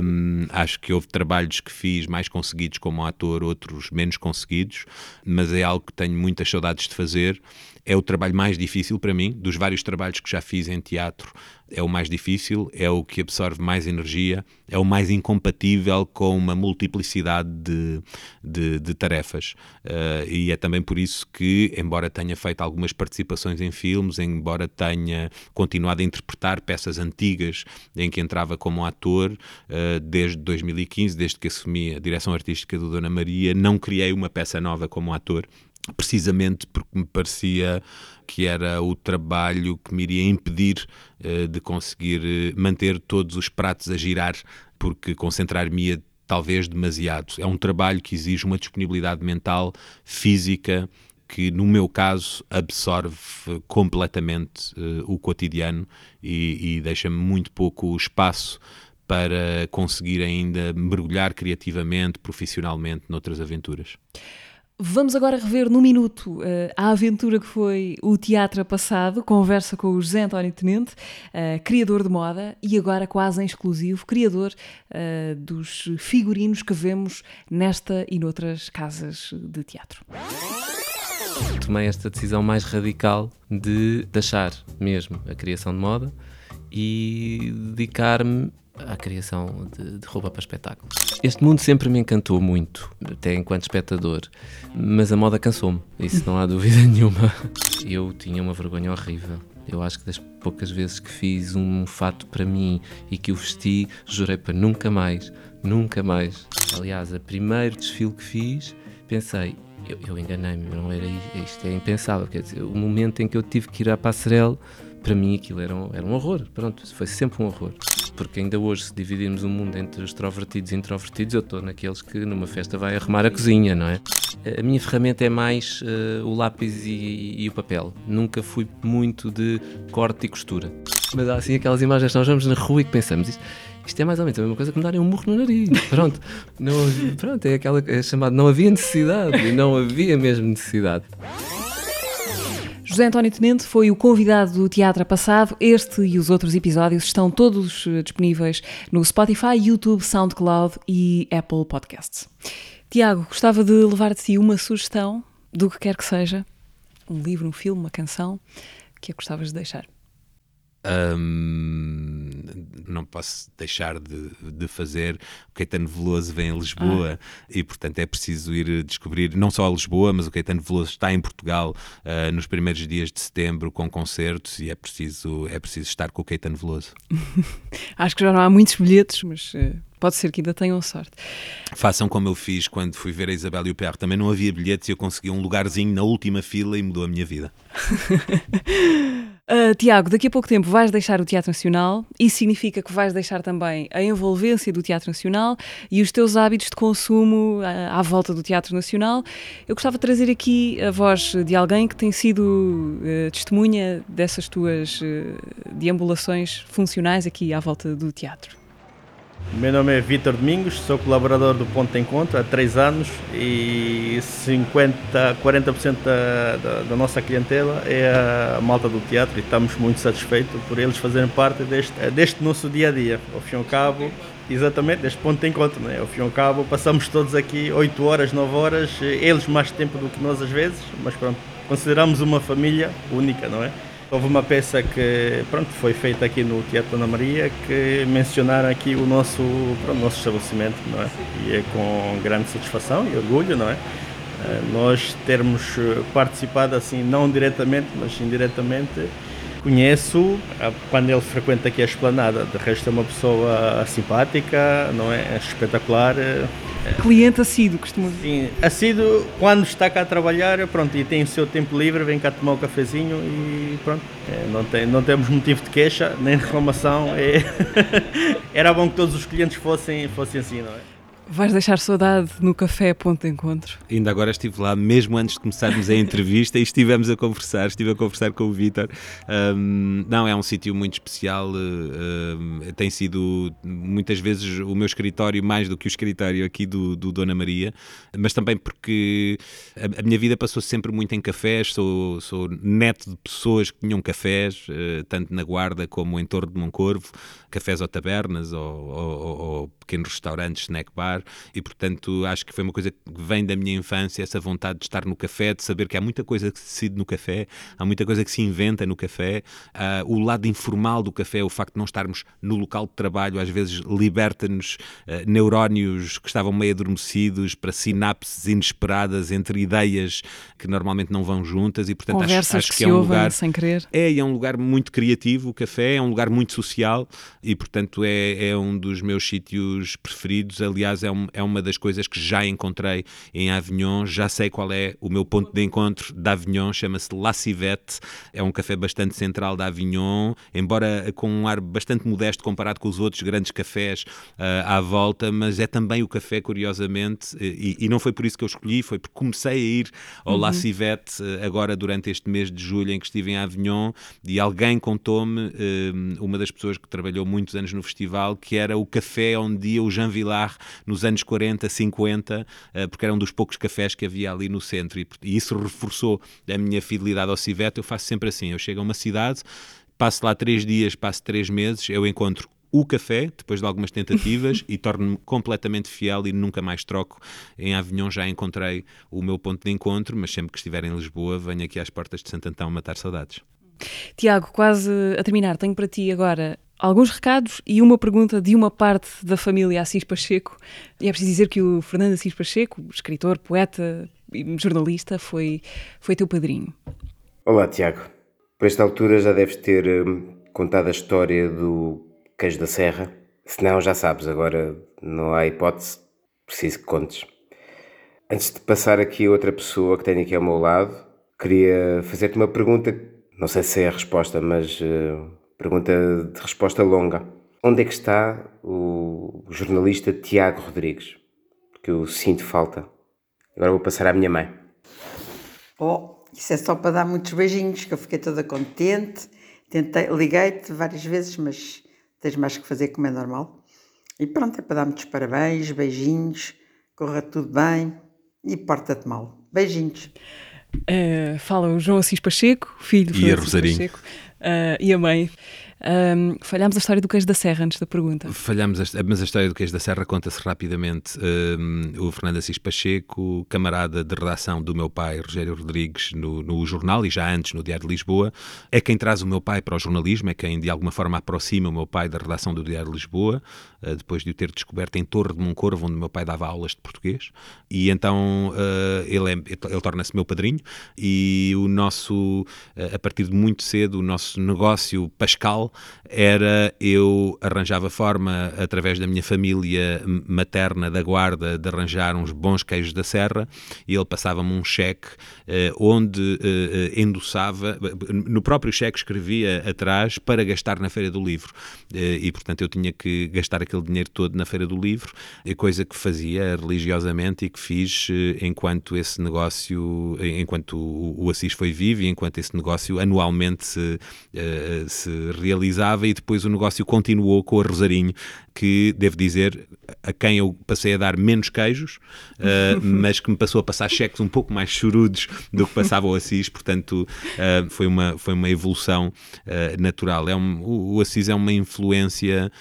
Um, acho que houve trabalhos que fiz mais conseguidos como ator, outros menos conseguidos, mas é algo que tenho muitas saudades de fazer é o trabalho mais difícil para mim, dos vários trabalhos que já fiz em teatro, é o mais difícil, é o que absorve mais energia, é o mais incompatível com uma multiplicidade de, de, de tarefas. Uh, e é também por isso que, embora tenha feito algumas participações em filmes, embora tenha continuado a interpretar peças antigas em que entrava como ator, uh, desde 2015, desde que assumi a direção artística do Dona Maria, não criei uma peça nova como ator precisamente porque me parecia que era o trabalho que me iria impedir uh, de conseguir uh, manter todos os pratos a girar, porque concentrar-me-ia talvez demasiado. É um trabalho que exige uma disponibilidade mental, física, que no meu caso absorve completamente uh, o cotidiano e, e deixa-me muito pouco espaço para conseguir ainda mergulhar criativamente, profissionalmente noutras aventuras. Vamos agora rever no minuto uh, a aventura que foi o teatro passado, conversa com o José António Tenente, uh, criador de moda e agora quase em exclusivo, criador uh, dos figurinos que vemos nesta e noutras casas de teatro. Tomei esta decisão mais radical de deixar mesmo a criação de moda e dedicar-me à criação de, de roupa para espetáculos. Este mundo sempre me encantou muito, até enquanto espectador, mas a moda cansou-me, isso não há dúvida nenhuma. Eu tinha uma vergonha horrível. Eu acho que das poucas vezes que fiz um fato para mim e que o vesti, jurei para nunca mais, nunca mais. Aliás, o primeiro desfile que fiz, pensei, eu, eu enganei-me, não era isto, é impensável. Quer dizer, o momento em que eu tive que ir à passarela, para mim aquilo era um, era um horror. Pronto, foi sempre um horror porque ainda hoje, se dividirmos o mundo entre extrovertidos e introvertidos, eu estou naqueles que numa festa vai arrumar a cozinha, não é? A minha ferramenta é mais uh, o lápis e, e, o papel. Nunca fui muito de corte e costura. Mas há assim aquelas imagens que nós vamos na rua e que pensamos isto, isto é mais ou menos a mesma coisa que me darem um murro no nariz. Pronto, não, pronto é aquela é chamada não havia necessidade não havia mesmo necessidade. José António Tenente foi o convidado do Teatro Passado. Este e os outros episódios estão todos eh, disponíveis no Spotify, YouTube, SoundCloud e Apple Podcasts. Tiago, gostava de levar de ti uma sugestão do que quer que seja, um livro, um filme, uma canção, que a gostavas de deixar. Um, não posso deixar de, de, fazer. O Caetano Veloso vem a Lisboa ah. e, portanto, é preciso ir descobrir não só a Lisboa, mas o Caetano Veloso está em Portugal uh, nos primeiros dias de setembro com concertos e é preciso, é preciso estar com o Caetano Veloso. Acho que já não há muitos bilhetes, mas. Uh... Pode ser que ainda tenham sorte. Façam como eu fiz quando fui ver a Isabel e o Pierre. Também não havia bilhetes e eu consegui um lugarzinho na última fila e mudou a minha vida. Uh, Tiago, daqui a pouco tempo vais deixar o Teatro Nacional. Isso significa que vais deixar também a envolvência do Teatro Nacional e os teus hábitos de consumo uh, à volta do Teatro Nacional. Eu gostava de trazer aqui a voz de alguém que tem sido uh, testemunha dessas tuas deambulações funcionais aqui à volta do teatro. Meu nome é Vitor Domingos, sou colaborador do Ponto de Encontro há três anos e 50, 40% da, da, da, nossa clientela é a malta do teatro e estamos muito satisfeitos por eles fazerem parte deste, deste nosso dia a dia. Ao fim e ao cabo, exatamente, deste ponto de encontro. Né? Ao fim e ao cabo, passamos todos aqui 8 horas, 9 horas, eles mais tempo do que nós às vezes, mas pronto, consideramos uma família única, não é? Houve uma peça que pronto, foi feita aqui no Teatro Ana Maria que mencionaram aqui o nosso, pronto, nosso estabelecimento, não é? E é com grande satisfação e orgulho, não é? Eh, nós termos participado assim, não diretamente, mas indiretamente, conheço quando ele frequenta aqui a esplanada. De resto é uma pessoa simpática, não é? é espetacular. Cliente assíduo, costumo dizer. Sim, assíduo quando está cá a trabalhar, pronto, e tem o seu tempo livre, vem cá tomar um cafezinho e pronto. É, não, tem, não temos motivo de queixa, nem reclamação. É... Era bom que todos os clientes fossem, fossem assim, não é? Vais deixar saudade no café Ponto de Encontro? Ainda agora estive lá, mesmo antes de começarmos a entrevista, e estivemos a conversar, estive a conversar com o Vítor. Um, não, é um sítio muito especial, tem sido muitas vezes o meu escritório mais do que o escritório aqui do, do Dona Maria, mas também porque a, a, minha vida passou sempre muito em cafés, sou, sou neto de pessoas que tinham cafés, uh, tanto na Guarda como em Torre de Moncorvo, cafés ou tabernas ou, ou, ou pequenos restaurantes, snack bar, e portanto acho que foi uma coisa que vem da minha infância, essa vontade de estar no café, de saber que há muita coisa que se decide no café, há muita coisa que se inventa no café, uh, o lado informal do café, o facto de não estarmos no local de trabalho, às vezes liberta-nos uh, neurónios que estavam meio adormecidos para sinapses inesperadas entre ideias que normalmente não vão juntas e portanto Conversas acho, acho que, que é um lugar sem querer. É, é um lugar muito criativo, o café é um lugar muito social e portanto é, é um dos meus sítios preferidos, aliás é, um, é uma das coisas que já encontrei em Avignon, já sei qual é o meu ponto de encontro de Avignon, chama-se La Civette, é um café bastante central de Avignon, embora com um ar bastante modesto comparado com os outros grandes cafés uh, à volta, mas é também o café, curiosamente, e, e, não foi por isso que eu escolhi, foi porque comecei a ir ao uhum. La Civette uh, agora durante este mês de julho em que estive em Avignon. E alguém contou-me, uh, uma das pessoas que trabalhou muitos anos no festival, que era o café onde ia o Jean Villar nos anos 40, 50, porque era um dos poucos cafés que havia ali no centro e, e isso reforçou a minha fidelidade ao Civete. Eu faço sempre assim: eu chego a uma cidade, passo lá três dias, passo três meses, eu encontro o café, depois de algumas tentativas, e torno-me completamente fiel e nunca mais troco. Em Avignon já encontrei o meu ponto de encontro, mas sempre que estiver em Lisboa, venho aqui às portas de Santo Antão matar saudades. Tiago, quase a terminar, tenho para ti agora alguns recados e uma pergunta de uma parte da família Assis Pacheco. E é preciso dizer que o Fernando Assis Pacheco, escritor, poeta e jornalista, foi, foi teu padrinho. Olá, Tiago. Por esta altura já deves ter hum, contado a história do queijo da serra. Se não, já sabes, agora não há hipótese, preciso que contes. Antes de passar aqui a outra pessoa que tenho aqui ao meu lado, queria fazer-te uma pergunta, não sei se é a resposta, mas uh, Pergunta de resposta longa. Onde é que está o jornalista Tiago Rodrigues? Porque eu sinto falta. Agora vou passar à minha mãe. Oh, isso é só para dar muitos beijinhos, que eu fiquei toda contente. Tentei, liguei-te várias vezes, mas tens mais que fazer como é normal. E pronto, é para dar muitos parabéns, beijinhos, corra tudo bem e porta-te mal. Beijinhos. Uh, fala o João Assis Pacheco, filho de Francisco Pacheco uh, e mãe. Um, falhámos a história do queijo da serra antes da pergunta. Falhámos, a, mas a história do queijo da serra conta-se rapidamente. Um, o Fernando Assis Pacheco, camarada de redação do meu pai, Rogério Rodrigues, no, no, jornal e já antes no Diário de Lisboa, é quem traz o meu pai para o jornalismo, é quem de alguma forma aproxima o meu pai da redação do Diário de Lisboa, uh, depois de o ter descoberto em Torre de Moncorvo, onde o meu pai dava aulas de português. E então uh, ele, é, ele torna-se meu padrinho e o nosso, uh, a partir de muito cedo, o nosso negócio pascal era eu arranjava forma, através da minha família materna da guarda, de arranjar uns bons queijos da serra e ele passava-me um cheque eh, onde eh, eh, endossava, no próprio cheque escrevia atrás para gastar na Feira do Livro. E portanto eu tinha que gastar aquele dinheiro todo na Feira do Livro, coisa que fazia religiosamente e que fiz enquanto esse negócio, enquanto o Assis foi vivo e enquanto esse negócio anualmente se, se realizava realizava e depois o negócio continuou com a Rosarinho, que devo dizer a quem eu passei a dar menos queijos, uh, mas que me passou a passar cheques um pouco mais chorudos do que passava o Assis, portanto uh, foi, uma, foi uma evolução uh, natural. É um, o, o, Assis é uma influência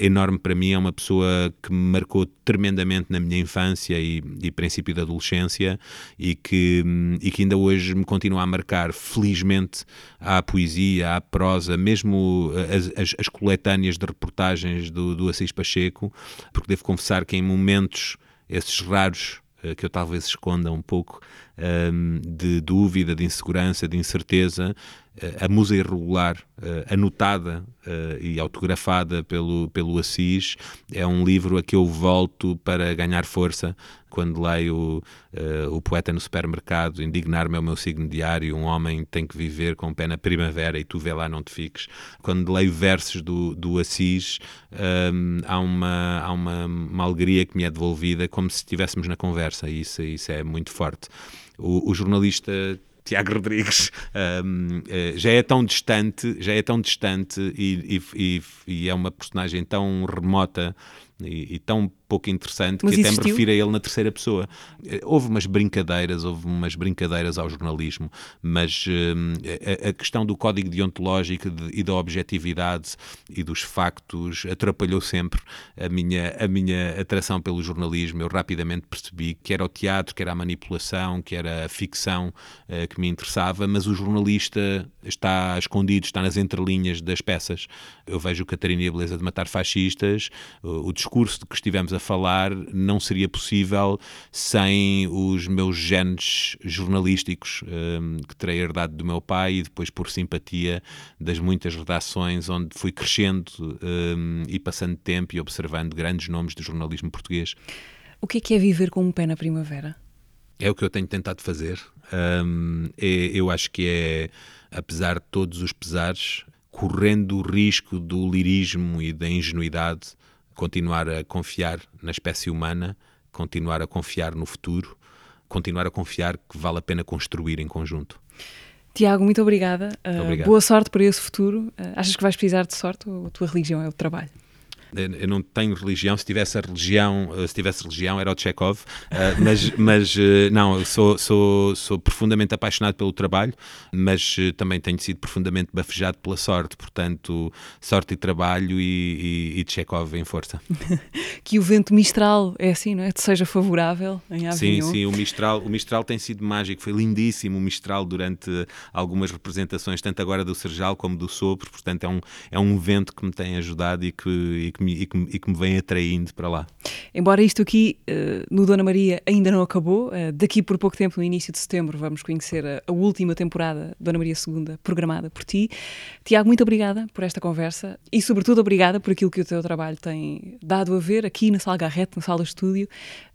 enorme para mim, é uma pessoa que me marcou tremendamente na minha infância e, e princípio da adolescência e que, e que ainda hoje me continua a marcar, felizmente, à poesia, à prosa, mesmo as, as, as coletâneas de reportagens do, do Assis Pacheco, porque devo confessar que em momentos, esses raros, eh, que eu talvez esconda um pouco, ehm, de dúvida, de insegurança, de incerteza, a Musa Irregular, anotada e autografada pelo, pelo Assis, é um livro a que eu volto para ganhar força quando leio uh, O Poeta no Supermercado, Indignar-me é o meu signo diário, um homem tem que viver com pé na primavera e tu vê lá não te fiques. Quando leio versos do, do Assis, um, há, uma, há uma, uma alegria que me é devolvida como se estivéssemos na conversa e isso, isso é muito forte. O, o jornalista Tiago Rodrigues. Um, eh, já é tão distante, já é tão distante e, e, e, é uma personagem tão remota e, e tão pouco interessante Mas que existiu? até me refiro a ele na terceira pessoa. Eh, houve umas brincadeiras, houve umas brincadeiras ao jornalismo, mas uh, a, a, questão do código deontológico de, e da objetividade e dos factos atrapalhou sempre a minha, a minha atração pelo jornalismo. Eu rapidamente percebi que era o teatro, que era a manipulação, que era a ficção uh, que me interessava, mas o jornalista está escondido, está nas entrelinhas das peças. Eu vejo Catarina e a Beleza de Matar Fascistas, o, o discurso de que estivemos a falar não seria possível sem os meus genes jornalísticos um, que terei herdado do meu pai e depois por simpatia das muitas redações onde fui crescendo um, e passando tempo e observando grandes nomes do jornalismo português. O que é que é viver com um pé na primavera? É o que eu tenho tentado fazer. Um, é, eu acho que é, apesar de todos os pesares, correndo o risco do lirismo e da ingenuidade, continuar a confiar na espécie humana, continuar a confiar no futuro, continuar a confiar que vale a pena construir em conjunto. Tiago, muito obrigada. Muito. Uh, boa sorte para esse futuro. Uh, achas que vais precisar de sorte ou a tua religião é o trabalho? Eu não tenho religião, se tivesse a religião, se tivesse religião era o Chekhov, uh, mas, mas uh, não, eu sou, sou, sou profundamente apaixonado pelo trabalho, mas também tenho sido profundamente bafejado pela sorte, portanto, sorte e trabalho e, e, e Chekhov em força. que o vento Mistral é assim, não é? Te seja favorável em Avignon. Sim, sim, o Mistral, o Mistral tem sido mágico, foi lindíssimo o Mistral durante algumas representações, tanto agora do Serjal como do Sopro, portanto é um, é um vento que me tem ajudado e que, e que que me, e, que, e que me vem atraindo para lá. Embora isto aqui uh, no Dona Maria ainda não acabou, uh, daqui por pouco tempo, no início de setembro, vamos conhecer a, a última temporada Dona Maria II, programada por ti. Tiago, muito obrigada por esta conversa e, sobretudo, obrigada por aquilo que o teu trabalho tem dado a ver aqui na Sala Garrete, na Sala Estúdio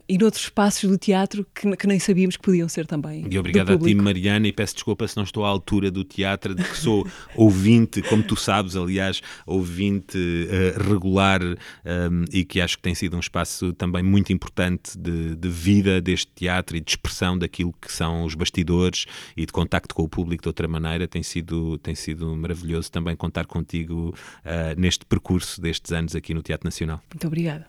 e noutros espaços do teatro que, que, nem sabíamos que podiam ser também. E obrigado a ti, Mariana, e peço desculpa se não estou à altura do teatro, de que sou ouvinte, como tu sabes, aliás, ouvinte uh, regular um, e que acho que tem sido um espaço também muito importante de, de, vida deste teatro e de expressão daquilo que são os bastidores e de contacto com o público de outra maneira. Tem sido, tem sido maravilhoso também contar contigo uh, neste percurso destes anos aqui no Teatro Nacional. Muito obrigada.